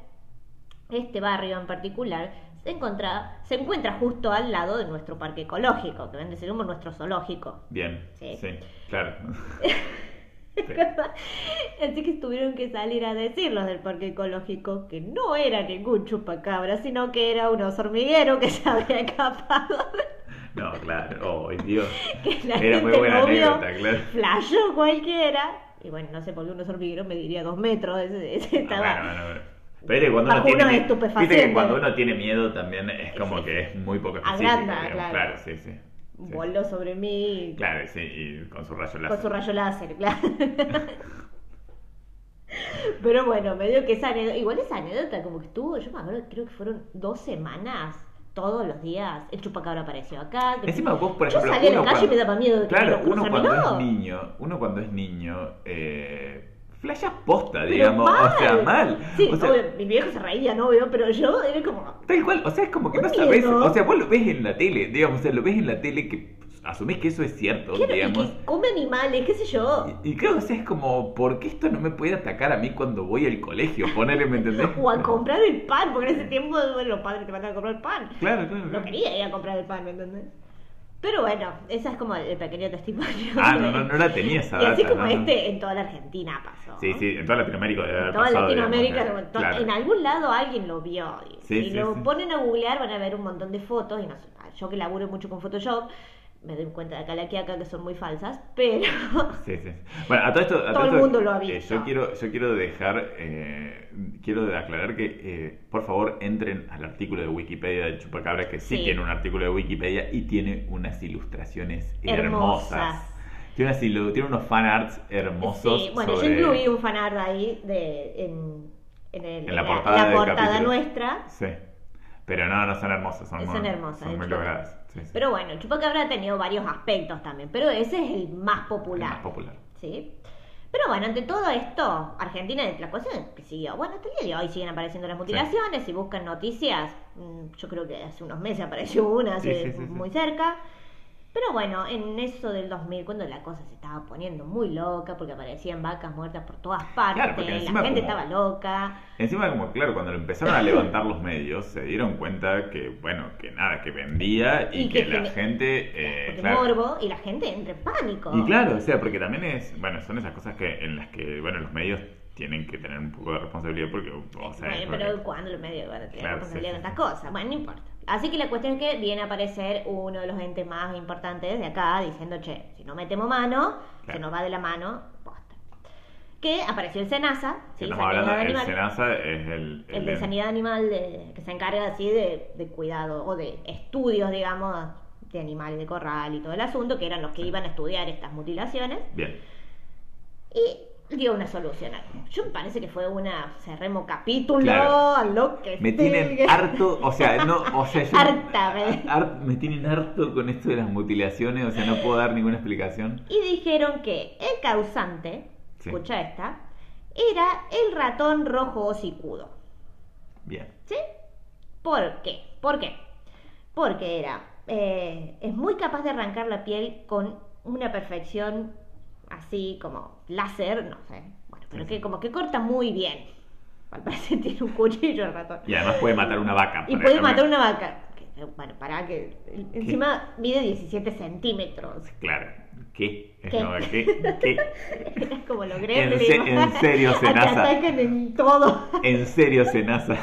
Este barrio en particular se encuentra, se encuentra justo al lado de nuestro parque ecológico, que vende ser nuestro zoológico. Bien, Sí. sí, claro. Así que tuvieron que salir a decir los del parque ecológico que no era ningún chupacabra, sino que era un oso hormiguero que se había escapado. No, claro. Oh, Dios. Que la Era muy buena no vio. anécdota, claro. Flashó cualquiera. Y bueno, no sé por qué un oso hormiguero mediría dos metros. Ese, ese estaba. bueno, bueno, bueno. Pero cuando uno tiene estupefacientes. Viste que cuando uno tiene miedo también es como que es muy poco específico. Agranda, digamos. claro. claro, sí, sí. Voló sobre mí Claro, sí, y con su rayo láser. con su rayo láser, claro. Pero bueno, medio que esa anécdota, igual esa anécdota como que estuvo, yo me acuerdo, creo que fueron dos semanas, todos los días, el chupacabra apareció acá. Encima vos, por yo ejemplo, salí a la calle y me daba miedo de que Claro, uno cuando es niño, uno cuando es niño, eh, flashas posta, Pero digamos, mal. o sea, mal. Sí, o sea, obvio, mi viejo se reía, no veo, pero yo era como, Tal cual, o sea, es como que no sabes, o sea, vos lo ves en la tele, digamos, o sea, lo ves en la tele que asumís que eso es cierto, claro, y digamos. que come animales, qué sé yo. Y claro, o sea, es como, ¿por qué esto no me puede atacar a mí cuando voy al colegio? Ponele, ¿me entendés? O a comprar el pan, porque en ese tiempo bueno, los padres te mandaban a comprar pan. Claro, claro, No claro. quería ir a comprar el pan, ¿me entendés? Pero bueno, esa es como el pequeño testimonio. Ah, no, no, no la tenía esa Y así data, como no, este, en toda la Argentina pasó. Sí, sí, en toda Latinoamérica debe haber En toda pasado, Latinoamérica, digamos, en to- claro. en algún lado alguien lo vio. Sí, si sí, lo sí. ponen a googlear van a ver un montón de fotos. Y no yo que laburo mucho con Photoshop, me doy cuenta de acá la que acá que son muy falsas, pero Sí, sí. Bueno, a todo esto, a Todo el esto, mundo lo ha eh, visto. yo quiero, yo quiero dejar, eh, quiero aclarar que, eh, por favor, entren al artículo de Wikipedia de Chupacabra, que sí, Sí. tiene un artículo de Wikipedia y tiene unas ilustraciones hermosas. Hermosas. Tiene, unas ilu- tiene unos fan arts hermosos. Sí, bueno, sobre- yo incluí un fanart ahí de, en, en, el- En la portada del portada nuestra. Sí. Pero no, no son hermosas, son, Son muy, hermosas, son muy logradas. Sí, sí. Pero bueno, el Chupacabra ha tenido varios aspectos también, pero ese es el más popular. El más popular. ¿sí? Pero bueno, ante todo esto, Argentina, la cuestión es que siguió. Bueno, hasta el día de hoy siguen apareciendo las mutilaciones. Si buscan noticias, mm, yo creo que hace unos meses apareció una, Sí, hace sí, sí, sí. muy cerca. Pero bueno, en eso del 2000, cuando la cosa se estaba poniendo muy loca, porque aparecían vacas muertas por todas partes, Claro, la gente como- estaba loca. Encima, como claro, cuando lo empezaron a levantar los medios, se dieron cuenta que, bueno, que nada, que vendía y, Y que, que la gente. eh, claro. morbo y la gente entra en pánico. Y claro, o sea, porque también es, bueno, son esas cosas que en las que, bueno, los medios tienen que tener un poco de responsabilidad porque, o sea, Bueno, porque- pero ¿cuándo los medios van a tener Claro, responsabilidad sí, de estas cosas? Bueno, no importa. Así que la cuestión es que viene a aparecer uno de los entes más importantes de acá diciendo, che, si no metemos mano, se nos va de la mano, posta. Que apareció el SENASA, ¿sí? estamos hablando, el SENASA es el... el de sanidad animal de- que se encarga así de, de cuidado o de estudios, digamos, de animales de corral y todo el asunto, que eran los que iban a estudiar estas mutilaciones. Bien. Y dio una solución. Yo me parece que fue una cerremos capítulo Claro. lo que Me tienen sigue. harto, o sea, no, o sea, yo... Harta, me- tienen harto con esto de las mutilaciones, o sea, no puedo dar ninguna explicación. Y dijeron que el causante, Sí. escucha esta, era el ratón rojo hocicudo. Bien. ¿Sí? ¿Por qué? ¿Por qué? Porque era, eh, es muy capaz de arrancar la piel con una perfección así como láser, no sé, bueno, pero que como que corta muy bien. Al parecer tiene un cuchillo el ratón. Y además puede matar una vaca. Y puede matar una vaca. Bueno, para que encima mide 17 centímetros. Claro. ¿Qué? ¿Qué? como, ¿qué? ¿Qué? Es como lo En gremlins. se- en serio, Te atacan en todo. En serio, Senasa.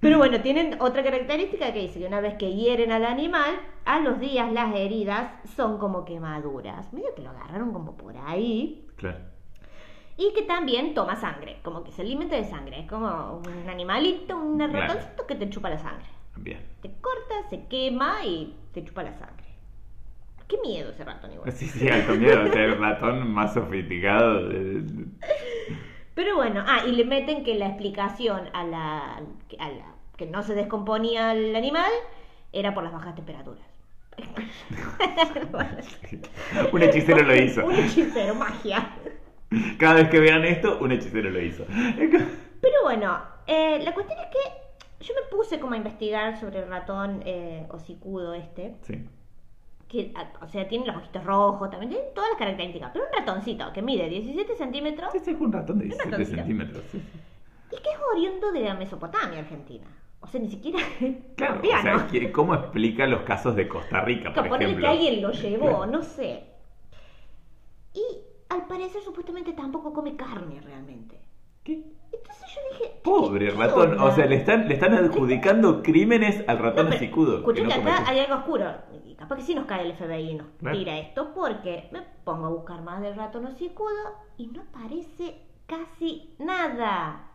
Pero bueno, tienen otra característica que dice que una vez que hieren al animal, a los días las heridas son como quemaduras. Medio que lo agarraron como por ahí. Claro. Y que también toma sangre, como que se alimenta de sangre. Es como un animalito, un Claro. ratoncito que te chupa la sangre. Bien. Te corta, se quema y te chupa la sangre. Qué miedo ese ratón igual. Sí, sí, alto miedo. O sea, el ratón más sofisticado. de- Pero bueno, ah, y le meten que la explicación a la, a la- que no se descomponía el animal era por las bajas temperaturas. Un hechicero lo hizo. Un hechicero, magia. Cada vez que vean esto, un hechicero lo hizo. Pero bueno, eh, la cuestión es que yo me puse como a investigar sobre el ratón eh, hocicudo este. Sí. Que, o sea, tiene los ojitos rojos, también tiene todas las características. Pero un ratoncito que mide 17 centímetros. es un ratón de 17 ratoncito. centímetros. sí, sí. Y que es oriundo de la Mesopotamia, Argentina. O sea, ni siquiera Claro, o sea, ¿qué- ¿cómo explica los casos de Costa Rica, por ejemplo? que alguien lo llevó, Claro. no sé. Y al parecer supuestamente tampoco come carne realmente. ¿Qué? Entonces yo dije, Pobre ¿qué ratón, onda? o sea, le están, le están adjudicando crímenes al ratón No. Escuché que no acá hay algo oscuro. Y capaz que sí nos cae el FBI y nos tira esto porque me pongo a buscar más del ratón hocicudo y no aparece casi nada.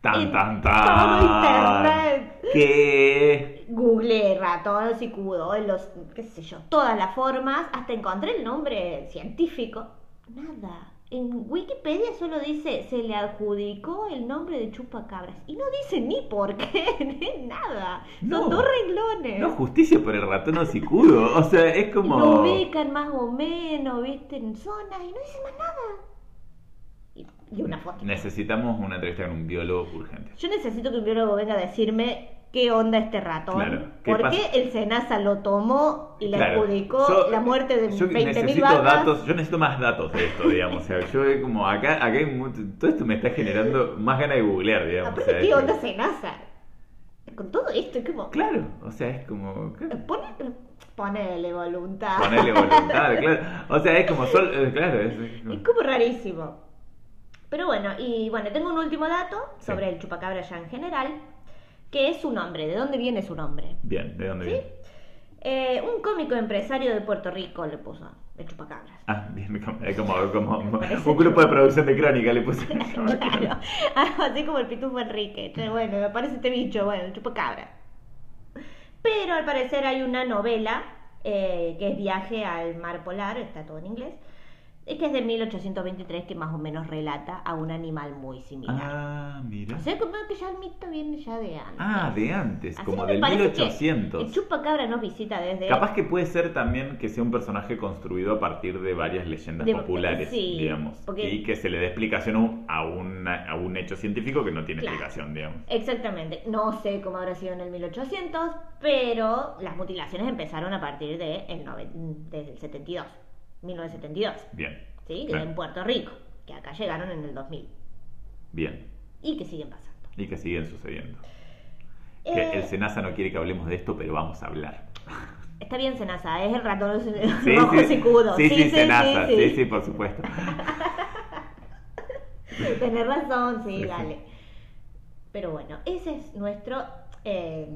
Tan, en tan, todo tan. internet. ¿Qué? Googleé ratón hocicudo, en los, qué sé yo, todas las formas, hasta encontré el nombre científico. Nada. En Wikipedia solo dice se le adjudicó el nombre de chupacabras y no dice ni por qué, ni nada. No. Son dos renglones. No, justicia por el ratón hocicudo. O sea, es como. Lo ubican más o menos, viste, en zonas y no dice más nada. Y, y una foto. Necesitamos una entrevista con un biólogo urgente. Yo necesito que un biólogo venga a decirme qué onda este ratón. Claro, ¿qué ¿Por pasa? qué el SENASA lo tomó y le Claro, adjudicó yo- la muerte de Yo 20.000 necesito vacas? datos, yo necesito más datos de esto, digamos. O sea, yo es como acá, acá hay mucho- todo esto me está generando más ganas de googlear, digamos. o Aparte, sea, ¿qué es- onda SENASA? Con todo esto, es como... Claro, o sea, es como. Pone- Ponele voluntad. Ponerle voluntad, claro. O sea, es como sol, eh, claro, es, es como- Es como rarísimo. Pero bueno, y bueno, tengo un último dato sobre el chupacabra ya en general, que es su nombre. ¿De dónde viene su nombre? Bien, ¿de dónde viene? Eh, un cómico empresario de Puerto Rico le puso el chupacabras. Ah, bien, como, como, como un grupo de producción de crónica le puse. Claro, así como el pitufo Enrique. Bueno, me aparece este bicho, bueno, chupacabra. Pero al parecer hay una novela eh, que es Viaje al Mar Polar, está todo en inglés, y que es de 1823 que más o menos relata a un animal muy similar. Ah, mira. O sea, como que ya el mito viene ya de antes. Ah, de antes, Así como del parece que 1800. El chupacabra nos visita desde... Capaz que puede ser también que sea un personaje construido a partir de varias leyendas De- populares, sí, digamos. porque- Y que se le dé explicación a, una- a un hecho científico que no tiene Claro. explicación, digamos. Exactamente, no sé cómo habrá sido en el 1800, pero las mutilaciones empezaron a partir de el nove- desde el 72, 1972, Bien, ¿sí? Que Claro. en Puerto Rico, que acá llegaron en el 2000 bien. y que siguen pasando. Y que siguen sucediendo. Eh, Que el Senasa no quiere que hablemos de esto, pero vamos a hablar. Está bien, Senasa, es el ratón Sí, rojo sí, cicudo. sí, sí, sí, Senasa, sí, sí, por supuesto. Tenés razón, sí. dale. Pero bueno, ese es nuestro eh,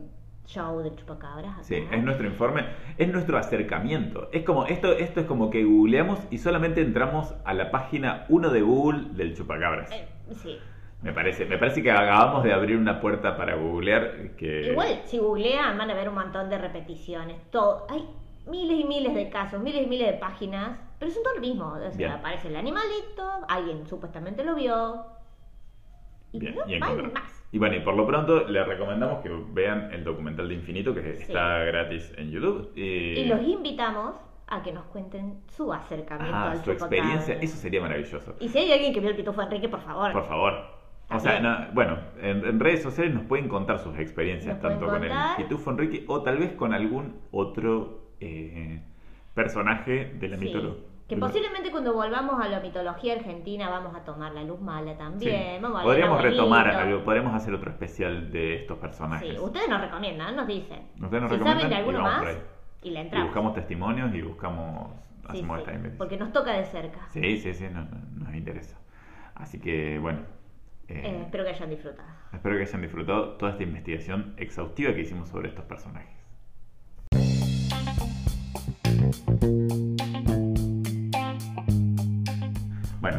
show del chupacabras. Sí, es nuestro informe, es nuestro acercamiento. Es como, esto, esto es como que googleamos y solamente entramos a la página 1 de Google del chupacabras. Eh, sí. Me parece, me parece que acabamos de abrir una puerta para googlear que... Igual, si googlean van a ver un montón de repeticiones. Todo, hay miles y miles de casos, miles y miles de páginas, pero son todo lo mismo. O sea, Bien. aparece el animalito, alguien supuestamente lo vio. Y Bien, no y hay más. Y bueno, y por lo pronto les recomendamos que vean el documental de Infinito que está gratis en YouTube. Y, Y los invitamos a que nos cuenten su acercamiento ah, al su experiencia, eso sería maravilloso. Y si hay alguien que vio el pitufo Enrique, por favor. Por favor. O sea, no, bueno, en, en redes sociales nos pueden contar sus experiencias, Nos tanto con el. Pitufo Enrique o tal vez con algún otro eh, personaje de la Sí, mitología. Que posiblemente cuando volvamos a la mitología argentina vamos a tomar la luz mala también. Vamos a Podríamos retomar algo, podríamos hacer otro especial de estos personajes. Sí, ustedes nos recomiendan, nos dicen. Ustedes nos si recomiendan saben de y alguno más, y le Y entramos. buscamos testimonios y buscamos, Sí, hacemos sí, esta investigación. porque nos toca de cerca. Sí, sí, sí, no- no- nos interesa. Así que, bueno, eh, Eh, espero que hayan disfrutado. espero que hayan disfrutado toda esta investigación exhaustiva que hicimos sobre estos personajes. Bueno,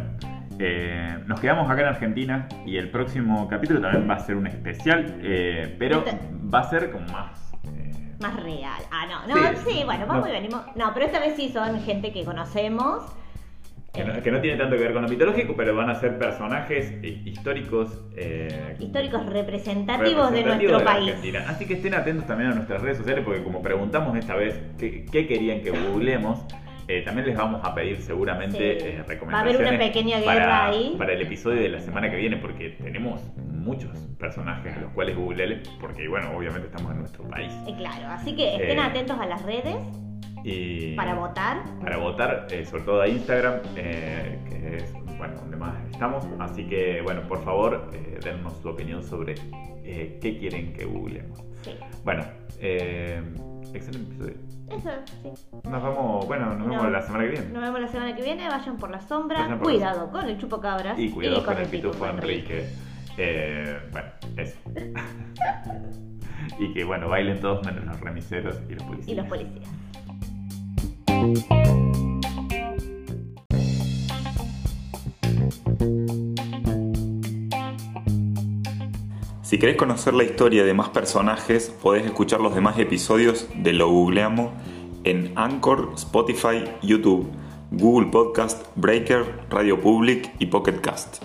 eh, nos quedamos acá en Argentina y el próximo capítulo también va a ser un especial, eh, pero va a ser como más... eh, Más real. Ah, no, no, Sí. sí, bueno, vamos No. y venimos. No, pero esta vez sí son gente que conocemos. que, no, que no tiene tanto que ver con lo mitológico, pero van a ser personajes históricos eh, Históricos representativos de nuestro de país. Argentina. Así que estén atentos también a nuestras redes sociales porque como preguntamos esta vez qué, qué querían que googlemos, eh, también les vamos a pedir seguramente Sí. eh, Va a recomendaciones haber una pequeña guerra para, ahí. para el episodio de la semana que viene porque tenemos muchos personajes a los cuales googlear porque bueno, obviamente estamos en nuestro país. Eh, claro, así que estén Eh, atentos a las redes Y para votar. para votar, sobre todo a Instagram, que es bueno, donde más estamos. Así que, bueno, por favor, dennos su opinión sobre qué quieren que googleemos. Sí. Bueno, excelente episodio. Eso, sí. Nos vemos, bueno, nos vemos No. la semana que viene. Nos vemos la semana que viene. Vayan por la sombra. La cuidado con el chupacabras. Y cuidado con el pitufo Enrique. Eh, bueno, eso. y que, bueno, bailen todos menos los remiseros y los policías. Y los policías. Si querés conocer la historia de más personajes, podés escuchar los demás episodios de Lo Googleamos en Anchor, Spotify, YouTube. Google Podcast, Breaker, Radio Public y Pocket Cast.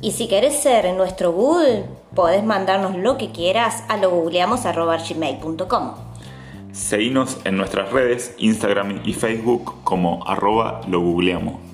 Y si querés ser nuestro Google, podés mandarnos lo que quieras a lo googleamos.gmail.com. Seguinos en nuestras redes, Instagram y Facebook como arroba lo.